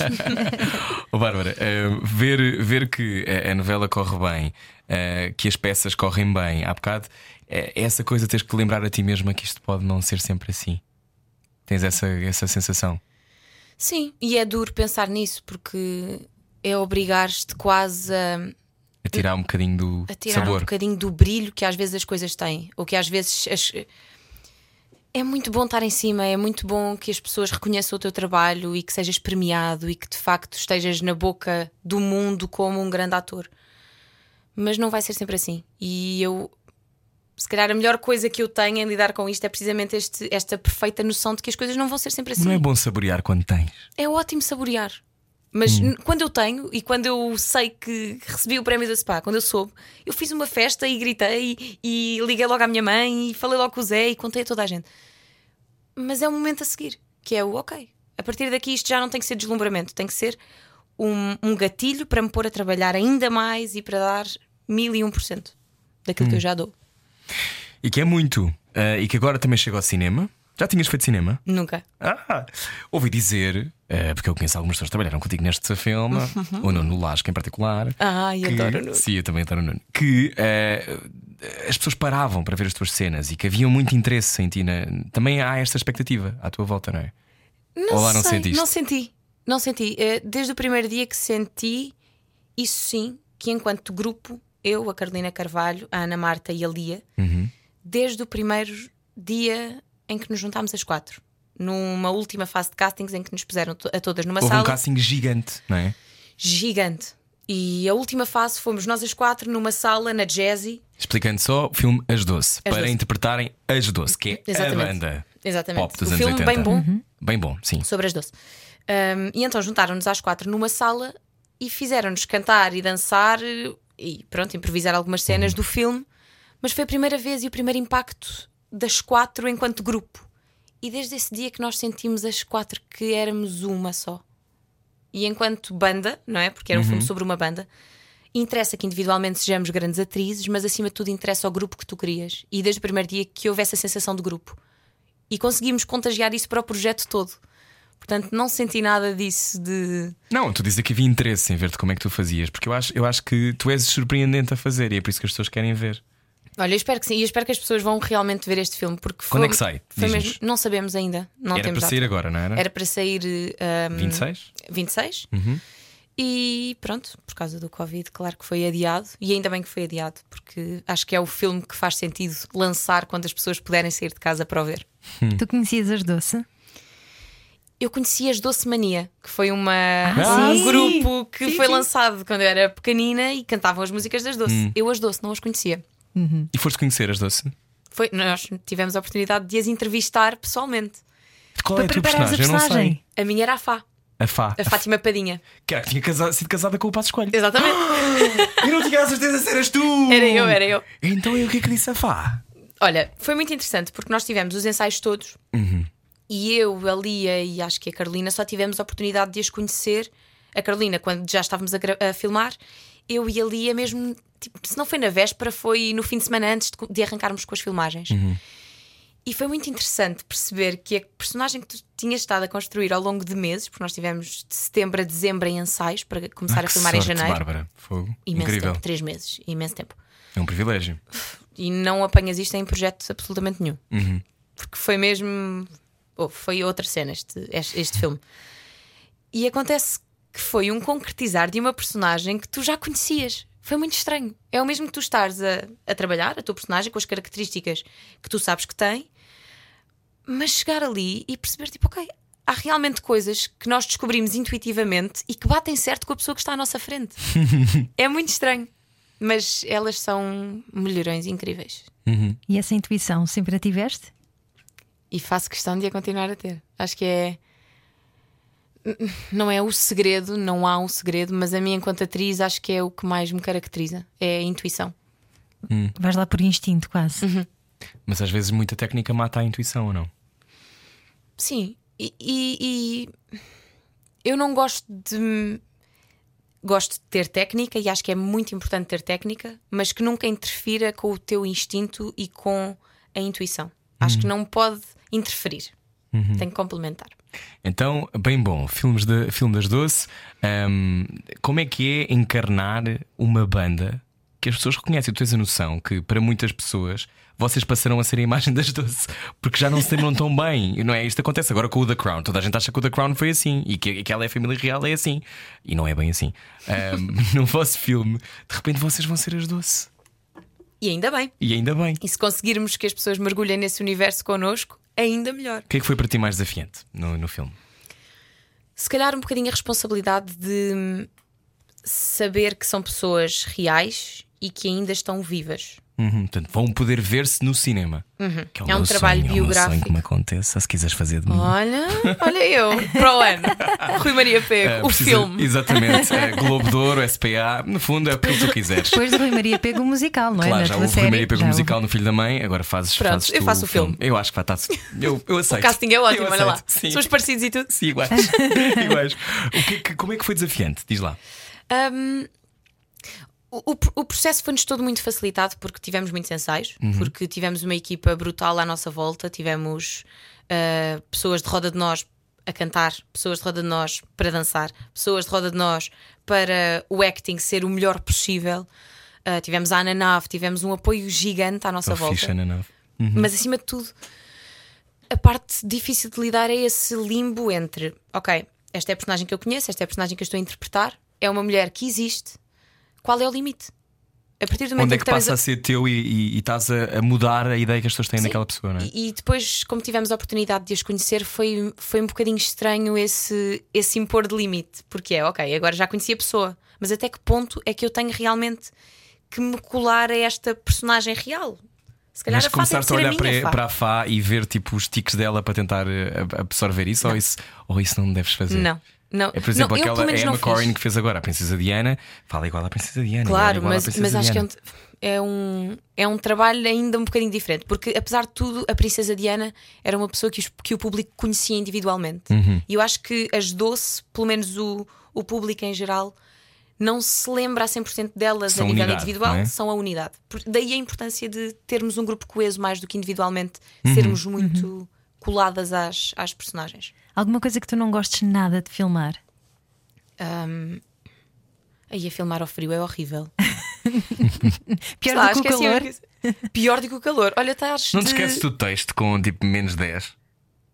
Ô Bárbara, eh, ver, ver que a, a novela corre bem, eh, que as peças correm bem, há bocado, é essa coisa tens que lembrar a ti mesma que isto pode não ser sempre assim. Tens essa, essa sensação. Sim, e é duro pensar nisso porque é obrigar-te quase a, A tirar um bocadinho do a tirar um sabor. bocadinho do brilho que às vezes as coisas têm. Ou que às vezes. as- É muito bom estar em cima, é muito bom que as pessoas reconheçam o teu trabalho e que sejas premiado e que de facto estejas na boca do mundo como um grande ator. Mas não vai ser sempre assim. E eu. Se calhar a melhor coisa que eu tenho em lidar com isto é precisamente este- esta perfeita noção de que as coisas não vão ser sempre assim Não é bom saborear quando tens. é ótimo saborear. Mas n- quando eu tenho e quando eu sei que recebi o prémio da SPA, quando eu soube, eu fiz uma festa e gritei e, liguei logo à minha mãe e falei logo com o Zé e contei a toda a gente. Mas é o momento a seguir, que é o ok. A partir daqui isto já não tem que ser deslumbramento, tem que ser um, um gatilho para me pôr a trabalhar ainda mais e para dar mil e um por cento daquilo que eu já dou. E que é muito. eh, e que agora também chega ao cinema. Já tinhas feito cinema? Nunca. Ah, ouvi dizer, eh, porque eu conheço algumas pessoas que trabalharam contigo neste filme, o Nuno Lasca em particular. Ai, que- adoro o Nuno. Sim, eu também adoro o Nuno. Que eh, as pessoas paravam para ver as tuas cenas e que havia muito interesse em ti. na- Também há esta expectativa à tua volta, não é? Não Ou lá não sentiste? Não senti. Não senti. Eh, Desde o primeiro dia que senti, isso sim, que enquanto grupo, eu, a Carolina Carvalho, a Ana Marta e a Lia, Uhum. desde o primeiro dia em que nos juntámos as quatro, numa última fase de castings em que nos puseram a todas numa Houve um sala casting gigante, não é? gigante. E a última fase fomos nós as quatro numa sala na Jazzy. Explicando só o filme As Doce, As para Doce. interpretarem As Doce, que é Exatamente. a banda Exatamente. pop dos o anos filme 80. bem bom. Bem bom, sim. sobre as doce. Um, e então juntaram-nos às quatro numa sala e fizeram-nos cantar e dançar e pronto, improvisar algumas cenas do filme. Mas foi a primeira vez e o primeiro impacto das quatro enquanto grupo. E desde esse dia que nós sentimos as quatro que éramos uma só. E enquanto banda, não é? Porque era um filme sobre uma banda. Interessa que individualmente sejamos grandes atrizes, mas acima de tudo interessa ao grupo que tu querias. E desde o primeiro dia que houve essa sensação de grupo. E conseguimos contagiar isso para o projeto todo. Portanto, não senti nada disso de. Não, tu dizes que havia interesse em ver-te como é que tu fazias, porque eu acho, eu acho que tu és surpreendente a fazer e é por isso que as pessoas querem ver. Olha, eu espero que sim. E eu espero que as pessoas vão realmente ver este filme. Porque Quando foi, é que sai? Foi mesmo, não sabemos ainda. Não Era temos para sair data. agora, não era? Era para sair um, 26? 26. Uhum. E pronto, por causa do Covid, claro que foi adiado. E ainda bem que foi adiado, porque acho que é o filme que faz sentido lançar quando as pessoas puderem sair de casa para o ver. Tu conhecias as doce? Eu conheci as Doce Mania, que foi uma, Ah, um sim. grupo que foi lançado quando eu era pequenina e cantavam as músicas das Doce. Hum. Eu as Doce não as conhecia. E foste conhecer as doce? Foi, nós tivemos a oportunidade de as entrevistar pessoalmente. Qual é a tua preparares a personagem? Eu não sei. personagem. A minha era a Fá, A Fá. a Fátima Padinha. Que era que tinha casa- sido casada com o Passo Escolho. Exatamente. E não tinha a certeza se eras tu! Era eu, era eu. Então e o que é que disse a Fá? Olha, foi muito interessante porque nós tivemos os ensaios todos Uhum. e eu, a Lia e acho que a Carolina só tivemos a oportunidade de as conhecer. A Carolina, quando já estávamos a, a filmar, eu e a Lia, mesmo, tipo, se não foi na véspera, foi no fim de semana antes de, de arrancarmos com as filmagens. Uhum. E foi muito interessante perceber que a personagem que tu tinhas estado a construir ao longo de meses, porque nós tivemos de setembro a dezembro em ensaios para começar Ah, a filmar em sorte, janeiro. Bárbara. Fogo. Imenso Incrível. tempo, três meses, imenso tempo. É um privilégio. E não apanhas isto em projeto absolutamente nenhum. Uhum. Porque foi mesmo. oh, foi outra cena este, este, este filme. E acontece que foi um concretizar de uma personagem que tu já conhecias. Foi muito estranho. É o mesmo que tu estares a, a trabalhar, a tua personagem, com as características que tu sabes que tem, mas chegar ali e perceber, tipo, ok, há realmente coisas que nós descobrimos intuitivamente e que batem certo com a pessoa que está à nossa frente. é muito estranho. Mas elas são melhorões incríveis. E essa intuição sempre a tiveste? E faço questão de a continuar a ter. Acho que é. Não é o segredo, não há um segredo, mas a mim, enquanto atriz, acho que é o que mais me caracteriza: é a intuição. Vais lá por instinto, quase. Mas às vezes muita técnica mata a intuição, ou não? Sim, e, e- e eu não gosto de. Gosto de ter técnica e acho que é muito importante ter técnica, mas que nunca interfira com o teu instinto e com a intuição. Acho Hum. que não pode interferir. Uhum. Tem que complementar. Então, bem bom, filmes de, filme das Doce. Ahm, como é que é encarnar uma banda que as pessoas reconhecem? Tu tens a noção que para muitas pessoas vocês passaram a ser a imagem das Doce porque já não se lembram tão bem. Não é? Isto acontece agora com o The Crown. Toda a gente acha que o The Crown foi assim e que, que ela é a família real, é assim. E não é bem assim. Ahm, no vosso filme, de repente vocês vão ser as Doce. E ainda bem. E ainda bem. E se conseguirmos que as pessoas mergulhem nesse universo connosco, ainda melhor. O que é que foi para ti mais desafiante no, no filme? Se calhar um bocadinho a responsabilidade de saber que são pessoas reais e que ainda estão vivas. Uhum, portanto, vão poder ver-se no cinema. Que É um meu trabalho sonho, É o biográfico. sonho que me aconteça, se quiseres fazer de mim. Olha, olha eu, para o ano. Rui Maria Pego, É, o precisa- filme. Exatamente. É, Globo de Ouro, SPA, no fundo é aquilo que tu quiseres. Depois de Rui Maria Pega o musical, não é? Claro, Na já houve série. primeiro pego Já musical no Filho da Mãe, agora fazes, Pronto, fazes eu faço o filme. Eu acho que vai estar. Eu, eu aceito. O casting é ótimo, olha lá. Sim. Somos parecidos e tudo. Sim, iguais. iguais. O que é que- como é que foi desafiante? Diz lá. Um, o, o- processo foi-nos todo muito facilitado porque tivemos muitos ensaios, porque tivemos uma equipa brutal à nossa volta, tivemos uh, pessoas de roda de nós a cantar, pessoas de roda de nós para dançar, pessoas de roda de nós para o acting ser o melhor possível. Uh, tivemos a Ana Nave, tivemos um apoio gigante à nossa Estou volta. na nave. Mas acima de tudo, a parte difícil de lidar é esse limbo entre, ok, esta é a personagem que eu conheço, esta é a personagem que eu estou a interpretar, é uma mulher que existe. Qual é o limite? A partir do momento Onde é que que, passa a ser teu e, e- e estás a, a mudar a ideia que as pessoas têm Sim. daquela pessoa, não é? E, e depois, como tivemos a oportunidade de as conhecer, foi, foi um bocadinho estranho esse, esse impor de limite. Porque é, ok, agora já conheci a pessoa, mas até que ponto é que eu tenho realmente que me colar a esta personagem real? Se calhar Mas a que começaste a a olhar minha para, Fá. para a Fá e ver tipo os tiques dela para tentar eh, absorver isso ou, isso ou isso não deves fazer? Não, não. É por exemplo não, aquela Emma. Corrin que fez agora a Princesa Diana, fala igual à Princesa Diana. Claro, à mas, Princesa mas acho que é um, é, um, é um trabalho ainda um bocadinho diferente, porque apesar de tudo, a Princesa Diana era uma pessoa que, os- que o público conhecia individualmente. Uhum. E eu acho que as doce, pelo menos o, o público em geral, não se lembra a 100% delas São a nível unidade, individual, é? são a unidade. Por- daí a importância de termos um grupo coeso mais do que individualmente, Uhum. sermos muito coladas às, às personagens. Alguma coisa que tu não gostes nada de filmar? Um, aí a filmar ao frio é horrível. Pior lá, do que o calor? que- Pior do que o calor. Olha, estás. Não te de- esqueces do texto com tipo menos 10?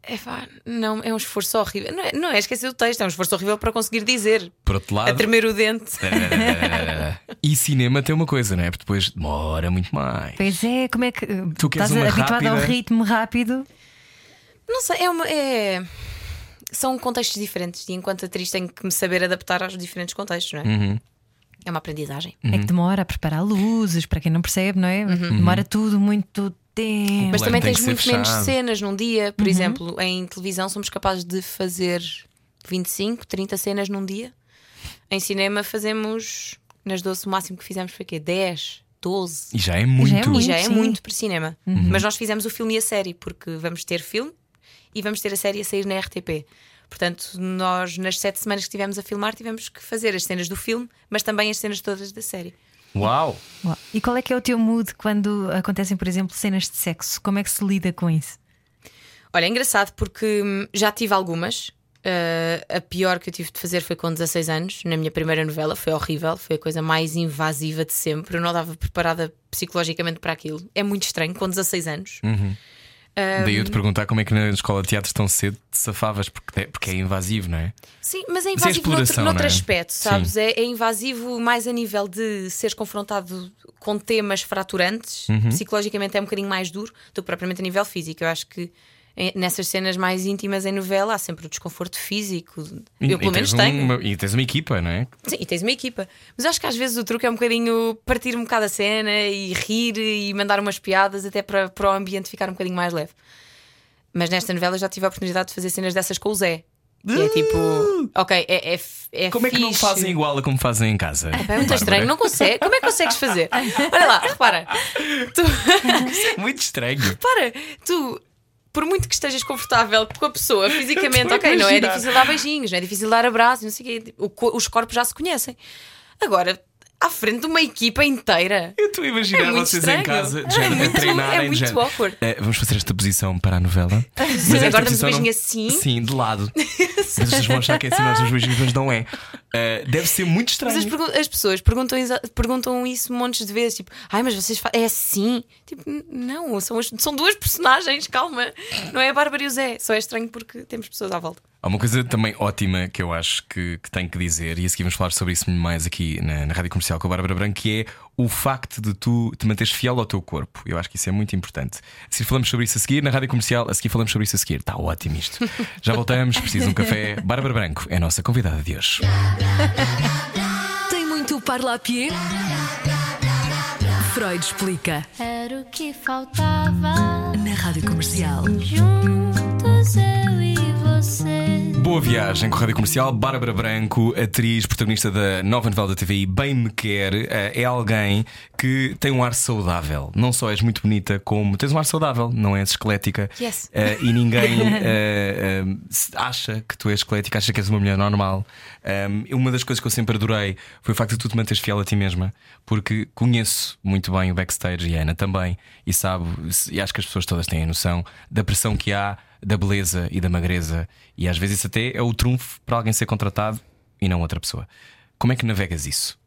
É pá, não, é um esforço horrível. Não é, não é esquecer o texto, é um esforço horrível para conseguir dizer. Por outro A lado. tremer o dente. e cinema tem uma coisa, não é? Porque depois demora muito mais. Pois é, como é que Tu estás uma habituado ao rápida? ritmo rápido? Não sei, é uma. É... São contextos diferentes e enquanto atriz tenho que me saber adaptar aos diferentes contextos, não é? Uhum. É uma aprendizagem. É que demora a preparar luzes, para quem não percebe, não é? Demora tudo muito tempo. Mas também tem tens muito menos cenas num dia. Por exemplo, em televisão somos capazes de fazer 25, 30 cenas num dia. Em cinema fazemos, nas 12, o máximo que fizemos foi o quê? 10, 12. E já é muito. é muito. E já é muito para cinema. Mas nós fizemos o filme e a série, porque vamos ter filme e vamos ter a série a sair na RTP. Portanto, nós, nas sete semanas que estivemos a filmar, tivemos que fazer as cenas do filme, mas também as cenas todas da série. Uau! Uau. E qual é que é o teu mood quando acontecem, por exemplo, cenas de sexo? Como é que se lida com isso? Olha, é engraçado porque hum, já tive algumas. Uh, a pior que eu tive de fazer foi com 16 anos, na minha primeira novela. Foi horrível, foi a coisa mais invasiva de sempre. Eu não estava preparada psicologicamente para aquilo. É muito estranho, com 16 anos. Daí eu te perguntar como é que na escola de teatro tão cedo te safavas, porque é, porque é invasivo, não é? Sim, mas é Mas é invasivo noutro, é? aspecto, sabes? É, é invasivo mais a nível de seres confrontado com temas fraturantes, Uhum. psicologicamente é um bocadinho mais duro do que propriamente a nível físico. Eu acho que nessas cenas mais íntimas em novela há sempre o desconforto físico. E- Eu pelo menos tenho. Uma, e tens uma equipa, não é? Sim, e tens uma equipa. Mas acho que às vezes o truque é um bocadinho partir um bocado a cena e rir e mandar umas piadas até para, para o ambiente ficar um bocadinho mais leve. Mas nesta novela já tive a oportunidade de fazer cenas dessas com o Zé. Que é tipo, ok, é, é, é Como é que não fixe. fazem igual a como fazem em casa? É muito estranho, não consegue. Como é que consegues fazer? Olha lá, repara. Tu, É muito estranho. repara, tu, por muito que estejas confortável com a pessoa fisicamente, ok, não é imaginar. difícil dar beijinhos, não é difícil dar abraços, não sei o quê. Os corpos já se conhecem. Agora, à frente de uma equipa inteira. Eu estou a imaginar É vocês estranho. em casa É de género, a muito- treinarem é muito género. awkward. Eh, vamos fazer esta posição para a novela. Mas Agora damos um não- beijinho assim. Sim, de lado. Mas as pessoas vão achar que é assim, nós os beijinhos, mas não é. Eh, deve ser muito Mas estranho. as, pergun- as pessoas perguntam, perguntam isso montes de vezes, tipo, ai, mas vocês é assim? Tipo, "N- não, são, as- são duas personagens, calma. Não é a Bárbara e o Zé, só é estranho porque temos pessoas à volta. Há uma coisa também ótima que eu acho que, que tenho que dizer, e a seguir vamos falar sobre isso mais aqui na, na Rádio Comercial com a Bárbara Branco, que é o facto de tu te manteres fiel ao teu corpo. Eu acho que isso é muito importante. Se falamos sobre isso a seguir, na Rádio Comercial, a seguir falamos sobre isso a seguir. Está ótimo isto. Já voltamos, preciso de um café. Bárbara Branco é a nossa convidada de hoje. Tem muito parlapier? Freud explica. Era o que faltava. Na Rádio Comercial. Juntos eu e você. Boa viagem com a Rádio Comercial. Bárbara Branco, atriz, protagonista da nova novela da TVI Bem Me Quer, eh, é alguém que tem um ar saudável. Não só és muito bonita, como tens um ar saudável, não és esquelética. Yes. Eh, e ninguém eh, se- acha que tu és esquelética, acha que és uma mulher normal. Um, uma das coisas que eu sempre adorei foi o facto de tu te manteres fiel a ti mesma, porque conheço muito bem o backstage e a Ana também, e sabe, e acho que as pessoas todas têm a noção da pressão que há, da beleza e da magreza, e às vezes isso até é o trunfo para alguém ser contratado e não outra pessoa. Como é que navegas isso?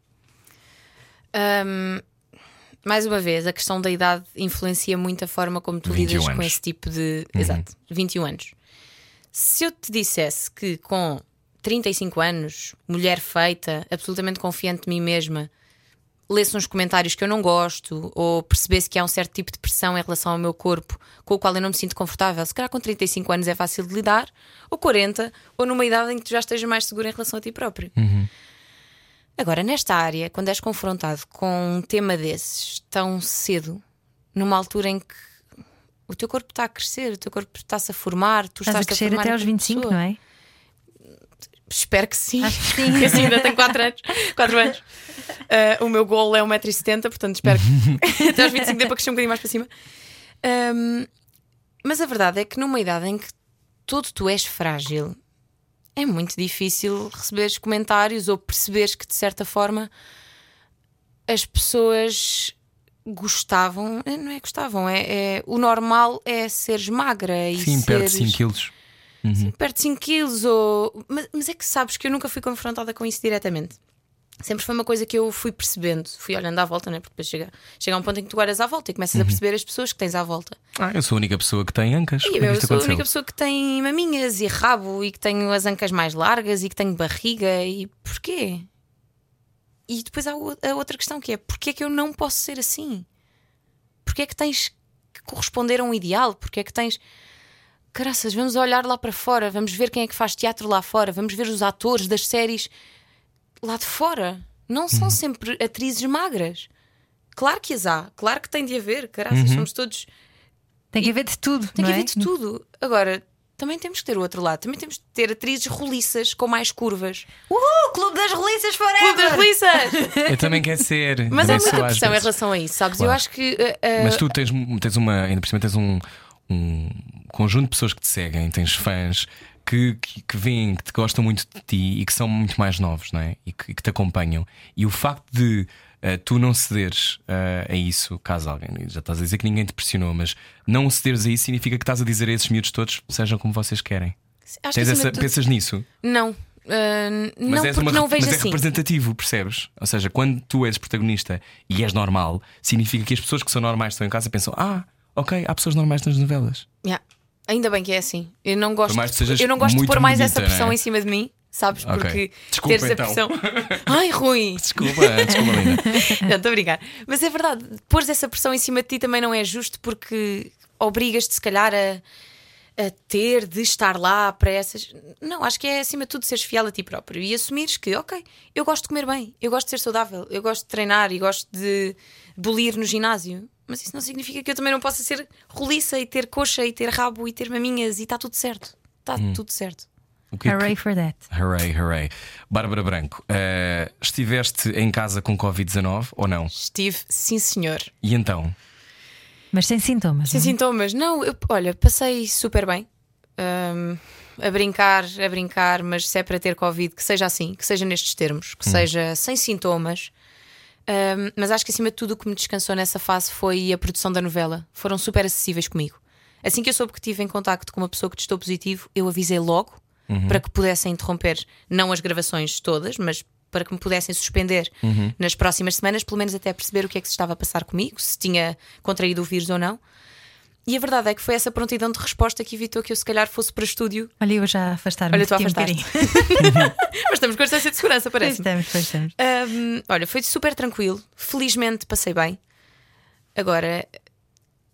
Ahm, mais uma vez, a questão da idade influencia muito a forma como tu 21 lidas com anos. esse tipo de. Exato, 21 anos. Se eu te dissesse que com 35 anos, mulher feita, absolutamente confiante de mim mesma, lesse uns comentários que eu não gosto ou percebesse que há um certo tipo de pressão em relação ao meu corpo com o qual eu não me sinto confortável, se calhar com 35 anos é fácil de lidar, ou 40, ou numa idade em que tu já estejas mais segura em relação a ti próprio. Agora, nesta área, quando és confrontado com um tema desses tão cedo, numa altura em que o teu corpo está a crescer, o teu corpo está-se a formar, tu Estás a crescer formar até aos enquanto 25, pessoa. não é? Espero que sim. Acho que sim. Porque assim ainda tenho 4 anos. 4 anos. Ah, o meu golo é 1,70m, portanto espero que até aos 25 dê para crescer um bocadinho mais para cima. Ahm, mas a verdade é que numa idade em que todo tu és frágil, é muito difícil receberes comentários ou perceberes que de certa forma as pessoas gostavam, eh, não é gostavam, é, é- o normal é seres magra e Sim, seres 5 quilos. Perto de 5 quilos ou... Mas, mas é que sabes que eu nunca fui confrontada com isso diretamente Sempre foi uma coisa que eu fui percebendo Fui olhando à volta, né? porque depois chega, chega um ponto em que tu olhas à volta E começas a perceber as pessoas que tens à volta Ah, eu sou a única pessoa que tem ancas. E é eu isto sou a única pessoa que tem maminhas e rabo E que tenho as ancas mais largas E que tenho barriga E porquê? E depois há a outra questão que é Porquê é que eu não posso ser assim? Porquê é que tens que corresponder a um ideal? Porquê é que tens... Caraças, vamos olhar lá para fora, vamos ver quem é que faz teatro lá fora, vamos ver os atores das séries lá de fora. Não Uhum. são sempre atrizes magras. Claro que as há, claro que tem de haver, caraças, Uhum. somos todos. Tem que haver de tudo. Tem não que é? haver de tudo. Agora, também temos que ter o outro lado, também temos de ter atrizes roliças com mais curvas. Uhul, Clube das Roliças Forever! Clube das roliças! Eu também quero ser. Mas há muita pressão em relação a isso, sabes? Claro. Eu acho que. uh, uh, Mas tu tens, tens uma. Ainda por cima tens um, um conjunto de pessoas que te seguem, tens fãs que, que, que veem, que te gostam muito de ti e que são muito mais novos, não é? E que, que te acompanham. E o facto de eh, tu não cederes eh, a isso, caso alguém, já estás a dizer que ninguém te pressionou, mas não cederes a isso significa que estás a dizer a esses miúdos todos sejam como vocês querem. acho que essa- tudo- Pensas nisso? Não. Uh, não, porque uma- não vejo mas é assim. representativo, percebes? Ou seja, quando tu és protagonista e és normal, significa que as pessoas que são normais estão em casa pensam: Ah, ok, há pessoas normais nas novelas. Yeah. Ainda bem que é assim. Eu não gosto, de, eu não gosto de pôr mais bonita, essa pressão não é? em cima de mim, sabes? Ok. Porque Desculpa, teres então. a pressão. Ai, Rui! Desculpa, desculpa, linda. Não, estou a brincar. Mas é verdade, pôr essa pressão em cima de ti também não é justo porque obrigas-te, se calhar, a, a ter de estar lá para essas. Não, acho que é acima de tudo seres fiel a ti próprio e assumires que, ok, eu gosto de comer bem, eu gosto de ser saudável, eu gosto de treinar e gosto de bolir no ginásio. Mas isso não significa que eu também não possa ser roliça e ter coxa e ter rabo e ter maminhas e está tudo certo. Está Hum. tudo certo. Que é que- Hooray for that. Hooray, hooray. Bárbara Branco, eh, estiveste em casa com Covid-19 ou não? Estive, sim senhor. E então? Mas sem sintomas. Sem não é? sintomas. Não, eu, olha, passei super bem. Ahm, a brincar, a brincar, mas se é para ter Covid, que seja assim, que seja nestes termos, que seja sem sintomas, Um, mas acho que acima de tudo o que me descansou nessa fase foi a produção da novela. Foram super acessíveis comigo. Assim que eu soube que estive em contacto com uma pessoa que testou positivo, eu avisei logo para que pudessem interromper, não as gravações todas, mas para que me pudessem suspender nas próximas semanas, pelo menos até perceber o que é que se estava a passar comigo, se tinha contraído o vírus ou não. E a verdade é que foi essa prontidão de resposta que evitou que eu, se calhar, fosse para estúdio. Olha, eu já afastar-me. Olha, tu um afastaste. bocadinho. Mas estamos com distância de segurança, Pois parece. estamos, pois estamos. Hum, olha, foi super tranquilo. Felizmente passei bem. Agora,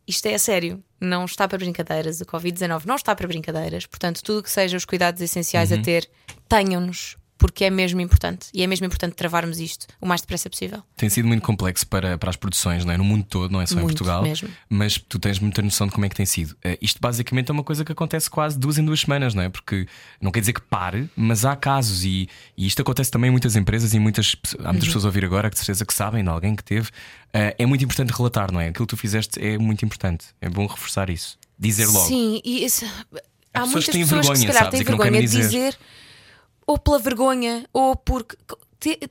isto é a sério. Não está para brincadeiras. O Covid-19 não está para brincadeiras. Portanto, tudo que seja os cuidados essenciais a ter, tenham-nos, porque é mesmo importante. E é mesmo importante travarmos isto o mais depressa possível. Tem sido muito complexo para, para as produções, não é? no mundo todo, não é só em Muito Portugal. mesmo. Mas tu tens muita noção de como é que tem sido. Eh, isto basicamente é uma coisa que acontece quase duas em duas semanas, não é? Porque não quer dizer que pare, mas há casos e, e isto acontece também em muitas empresas e muitas, há Uhum. muitas pessoas a ouvir agora que de certeza que sabem de alguém que teve. Eh, é muito importante relatar, não é? Aquilo que tu fizeste é muito importante. É bom reforçar isso. Dizer logo. Sim, e esse- há pessoas muitas que têm pessoas que se vergonha, calhar sabes, têm vergonha de dizer. dizer. Ou pela vergonha, ou porque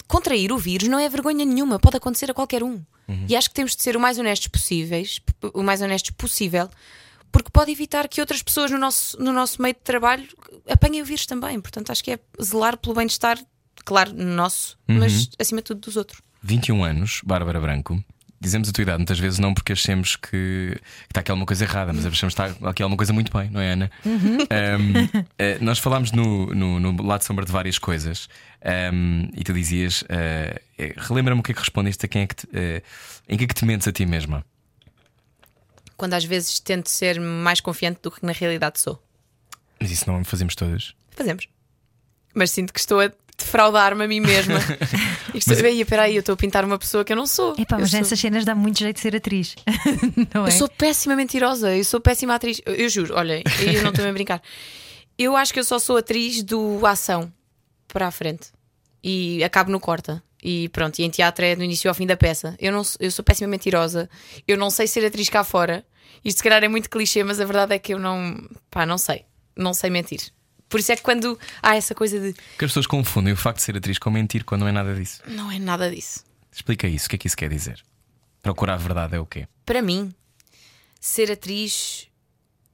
contrair o vírus não é vergonha nenhuma, pode acontecer a qualquer um. Uhum. E acho que temos de ser o mais honestos possíveis, o mais honestos possível, porque pode evitar que outras pessoas no nosso, no nosso meio de trabalho apanhem o vírus também. Portanto, acho que é zelar pelo bem-estar, claro, nosso, Uhum. mas acima de tudo dos outros. 21 anos, Bárbara Branco. Dizemos a tua idade muitas vezes não porque achemos que, está aqui alguma coisa errada, mas achamos que está aqui alguma coisa muito bem, não é, Ana? Um, eh, nós falámos no, no, no lado sombra de várias coisas um, e tu dizias: eh, relembra-me o que é que respondeste a quem é que te, eh, em que é que te mentes a ti mesma? Quando às vezes tento ser mais confiante do que na realidade sou. Mas isso não fazemos todas. Fazemos. Mas sinto que estou a defraudar-me a mim mesma. E estou, Ei, espera aí, eu estou a pintar uma pessoa que eu não sou. Epá, mas sou- nessas cenas dá muito jeito de ser atriz. não é? Eu sou péssima mentirosa, eu sou péssima atriz. Eu, eu juro, olha, eu não estou a brincar. Eu acho que eu só sou atriz do ação para a frente e acabo no corta. E pronto, e em teatro é do início ao fim da peça. Eu, não, eu sou péssima mentirosa, eu não sei ser atriz cá fora. Isto se calhar é muito clichê, mas a verdade é que eu não, pá, não sei, não sei mentir. Por isso é que quando há essa coisa de Porque as pessoas confundem o facto de ser atriz com mentir quando não é nada disso. não é nada disso. Explica isso, o que é que isso quer dizer? Procurar a verdade é o quê? Para mim, ser atriz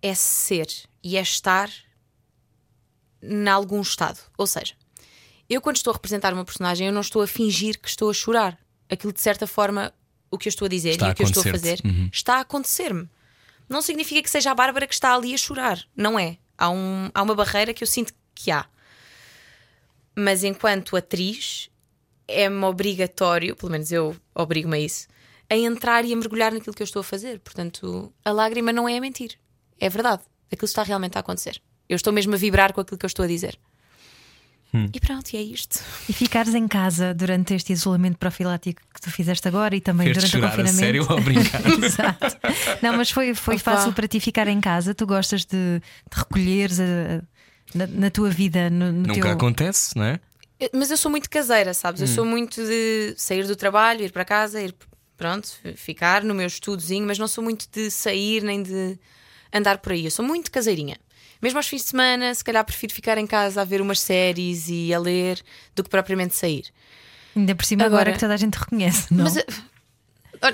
é ser e é estar em algum estado. Ou seja, eu quando estou a representar uma personagem, eu não estou a fingir que estou a chorar. Aquilo de certa forma, o que eu estou a dizer Está e a o que eu estou a fazer. Uhum. está a acontecer-me. Não significa que seja a Bárbara que está ali a chorar. Não é. Há, um, há uma barreira que eu sinto que há. Mas enquanto atriz, é-me obrigatório, pelo menos eu obrigo-me a isso, a entrar e a mergulhar naquilo que eu estou a fazer. Portanto, a lágrima não é a mentir. É verdade. Aquilo está realmente a acontecer. Eu estou mesmo a vibrar com aquilo que eu estou a dizer. E pronto, e é isto. E ficares em casa durante este isolamento profilático que tu fizeste agora e também durante o chorar a sério confinamento. ou brincar? Exato. Não, mas foi, foi Opa. fácil para ti ficar em casa. Tu gostas de, de recolheres a- na, na tua vida, no, no Nunca teu. acontece, não é? Eu- Mas eu sou muito caseira, sabes? Eu sou muito de sair do trabalho, ir para casa, ir pronto, ficar no meu estudozinho, mas não sou muito de sair nem de andar por aí. Eu sou muito caseirinha. Mesmo aos fins de semana, se calhar prefiro ficar em casa a ver umas séries e a ler do que propriamente sair. Ainda por cima, agora, Agora- que toda a gente reconhece, não? Mas eh,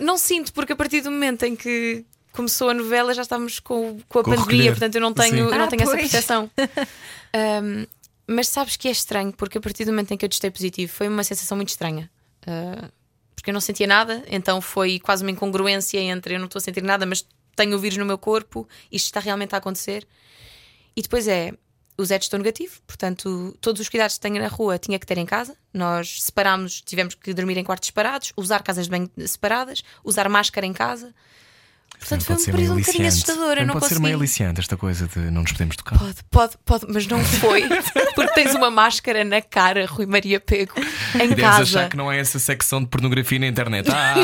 não sinto, porque a partir do momento em que começou a novela já estamos com, com a Com o pandemia, recolher. portanto eu não tenho, eu não Ah, tenho essa percepção. Um, mas sabes que é estranho, porque a partir do momento em que eu testei positivo foi uma sensação muito estranha. Uh, porque eu não sentia nada, então foi quase uma incongruência entre eu não estou a sentir nada, mas tenho o vírus no meu corpo, isto está realmente a acontecer. E depois é, o Zé testou negativo, portanto, todos os cuidados que tenho na rua tinha que ter em casa. Nós separámos, tivemos que dormir em quartos separados, usar casas de banho separadas, usar máscara em casa. Portanto, foi um meio um bocadinho assustador. Também não pode consegui. ser meio aliciante esta coisa de não nos podemos tocar. Pode, pode, pode, mas não foi. Porque tens uma máscara na cara, Rui Maria Pego, em Deves casa. achar que não é essa secção de pornografia na internet. Ah,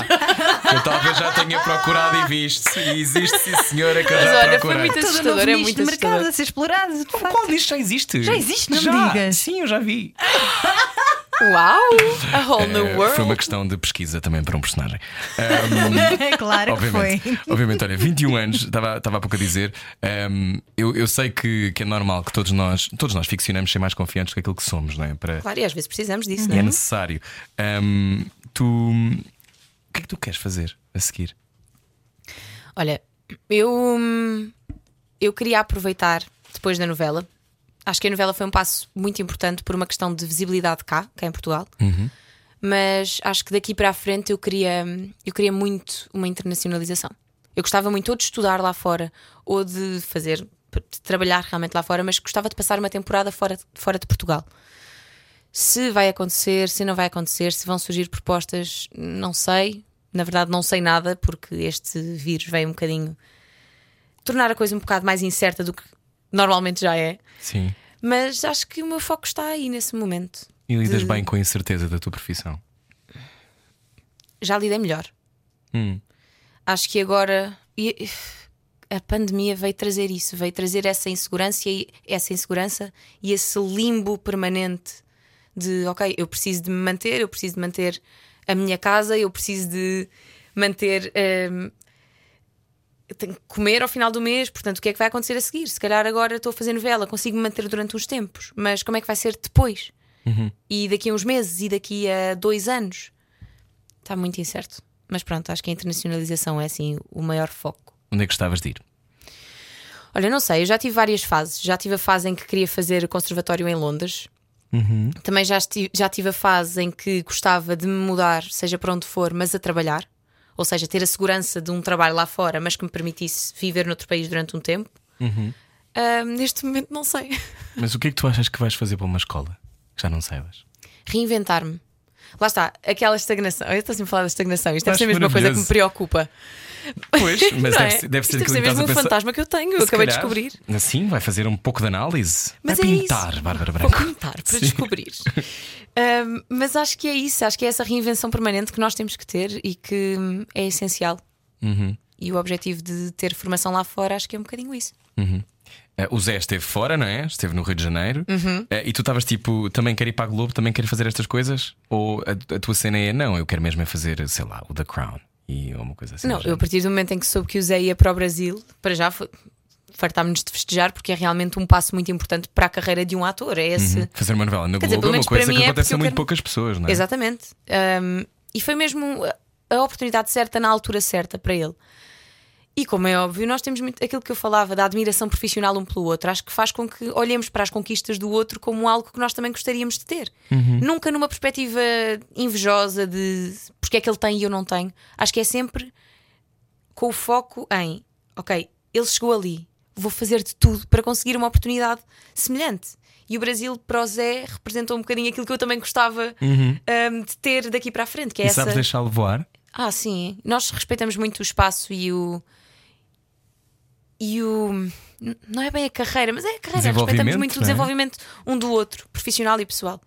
eu talvez já tenha procurado e visto. E existe, sim, senhora, que eu Mas já olha, foi procurei. muito assustador, é muito mercado assustador. a ser explorado. Qual disto já existe? Já existe, não me já. digas. Sim, eu já vi. Uau! A whole new Eh, world. foi uma questão de pesquisa também para um personagem. claro que Obviamente, foi. obviamente, olha, 21 anos, estava, estava há pouco a dizer. ehm, eu, eu sei que, que é normal que todos nós, todos nós ficcionamos ser mais confiantes que aquilo que somos, não é? Para, Claro, e às vezes precisamos disso, e não é é? necessário. Ehm, tu, O que é que tu queres fazer a seguir? Olha, eu, hum, eu queria aproveitar depois da novela. Acho que a novela foi um passo muito importante por uma questão de visibilidade cá, cá em Portugal. Mas acho que daqui para a frente eu queria, eu queria muito uma internacionalização. Eu gostava muito ou de estudar lá fora ou de fazer, de trabalhar realmente lá fora, mas gostava de passar uma temporada fora, fora de Portugal. Se vai acontecer, se não vai acontecer, se vão surgir propostas, não sei. Na verdade, não sei nada, porque este vírus veio um bocadinho tornar a coisa um bocado mais incerta do que normalmente já é. Sim. Mas acho que o meu foco está aí nesse momento. E lidas De- bem com a incerteza da tua profissão? Já lidei melhor. Hum. Acho que agora a pandemia veio trazer isso, veio trazer essa insegurança e essa insegurança e esse limbo permanente de ok, eu preciso de me manter, eu preciso de manter a minha casa, eu preciso de manter hum, tenho que comer ao final do mês, portanto, o que é que vai acontecer a seguir? Se calhar agora estou a fazer novela, consigo me manter durante uns tempos, mas como é que vai ser depois? E daqui a uns meses e daqui a dois anos? Está muito incerto. Mas pronto, acho que a internacionalização é assim o maior foco. Onde é que gostavas de ir? Olha, não sei, eu já tive várias fases. Já tive a fase em que queria fazer conservatório em Londres. Também já, já tive a fase em que gostava de me mudar, seja para onde for, mas a trabalhar. Ou seja, ter a segurança de um trabalho lá fora, mas que me permitisse viver noutro país durante um tempo. Ah, neste momento, não sei. Mas o que é que tu achas que vais fazer para uma escola? Que já não saibas. Reinventar-me. Lá está, aquela estagnação. Eu estou sempre a falar da estagnação. Isto deve ser mesmo uma coisa que me preocupa. Pois, mas deve, é? ser- deve ser Isto que estás mesmo a um pensar. fantasma que eu tenho, eu acabei de descobrir. Assim, vai fazer um pouco de análise. Mas vai é pintar, isso. Bárbara Vou Branco. contar para Sim. descobrir. Mas acho que é isso, acho que é essa reinvenção permanente que nós temos que ter e que hum, é essencial. Uhum. E o objetivo de ter formação lá fora, acho que é um bocadinho isso. Eh, o Zé esteve fora, não é? Esteve no Rio de Janeiro. Uhum. Eh, e tu estavas tipo, também quero ir para a Globo, também quero fazer estas coisas? Ou a, a tua cena é, não, eu quero mesmo é fazer, sei lá, o The Crown e ou uma coisa assim. Não, eu a partir do momento em que soube que o Zé ia para o Brasil, para já foi- fartámos-nos de festejar, porque é realmente um passo muito importante para a carreira de um ator. É esse. Uhum. Fazer uma novela na Quer dizer, Globo pelo é uma coisa que é acontece a muito quero- poucas pessoas, não é? Exatamente. Um, e foi mesmo a oportunidade certa na altura certa para ele. E como é óbvio, nós temos muito aquilo que eu falava da admiração profissional um pelo outro. Acho que faz com que olhemos para as conquistas do outro como algo que nós também gostaríamos de ter. Nunca numa perspectiva invejosa de porque é que ele tem e eu não tenho. Acho que é sempre com o foco em ok, ele chegou ali, vou fazer de tudo para conseguir uma oportunidade semelhante. E o Brasil para o Zé representou um bocadinho aquilo que eu também gostava um, de ter daqui para a frente, que é E essa. sabes deixá-lo voar? Ah, sim. Nós respeitamos muito o espaço e o. E o. Não é bem a carreira, mas é a carreira. Respeitamos muito o é? desenvolvimento um do outro, profissional e pessoal.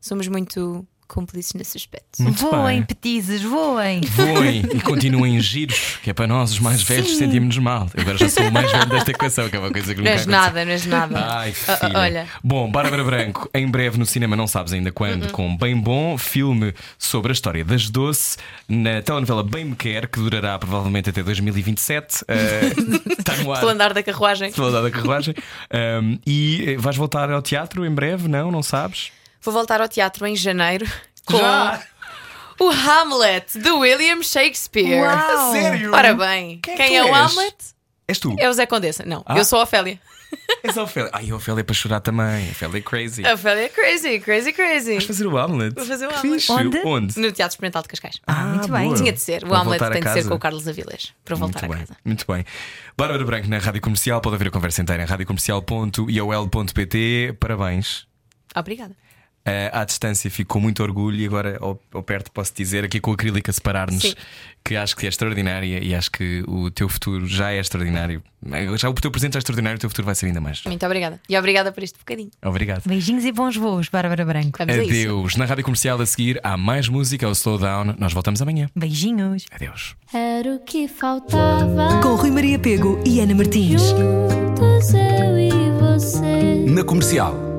Somos muito cúmplices nesse aspecto. Muito voem, bem. petizes, voem. Voem e continuem giros, que é para nós, os mais velhos, sentimos-nos mal. Eu agora já sou o mais velho desta equação, que é uma coisa que Não nunca és nada, não és nada. Ai, Ah, filha. olha. Bom, Bárbara Branco, em breve no cinema, não sabes ainda quando, Uhum. com Bem Bom, filme sobre a história das Doce, na telenovela Bem Me Quer, que durará provavelmente até 2027. Eh, Está no ar. Andar da carruagem. Pelo andar da carruagem. Um, e vais voltar ao teatro em breve? Não? Não sabes? Vou voltar ao teatro em janeiro com Já? o Hamlet de William Shakespeare. Uau! Sério? Ora bem, Quem quem, é é, o és? Hamlet? És tu? É o Zé Condessa. Não, Ah. eu sou a Ofélia. És a Ofélia. Ai, a Ofélia é para chorar também. A Ofélia é crazy. A Ofélia é crazy, crazy, crazy. Vais fazer o Hamlet? Vou fazer o Hamlet. Onde? Onde? No Teatro Experimental de Cascais. Ah, muito bem. boa. Tinha de ser. O Para Hamlet tem de ser com o Carlos Avilés para voltar muito a bem, casa. Muito bem. Bárbara Branco na Rádio Comercial. Pode haver a conversa inteira em radiocomercial.iol.pt. Parabéns. Obrigada. Eh, à distância fico com muito orgulho e agora ao, ao perto posso dizer aqui com a acrílica a separar-nos que acho que é extraordinária e acho que o teu futuro já é extraordinário. Já o teu presente é extraordinário, o teu futuro vai ser ainda mais. Muito obrigada. E obrigada por este bocadinho. Obrigado. Beijinhos e bons voos, Bárbara Branco. Vamos a isso. Adeus. Na Rádio Comercial a seguir há mais música, o Slowdown. Nós voltamos amanhã. Beijinhos. Adeus. Era o que faltava. Com Rui Maria Pego e Ana Martins. Juntos eu e você. Na comercial.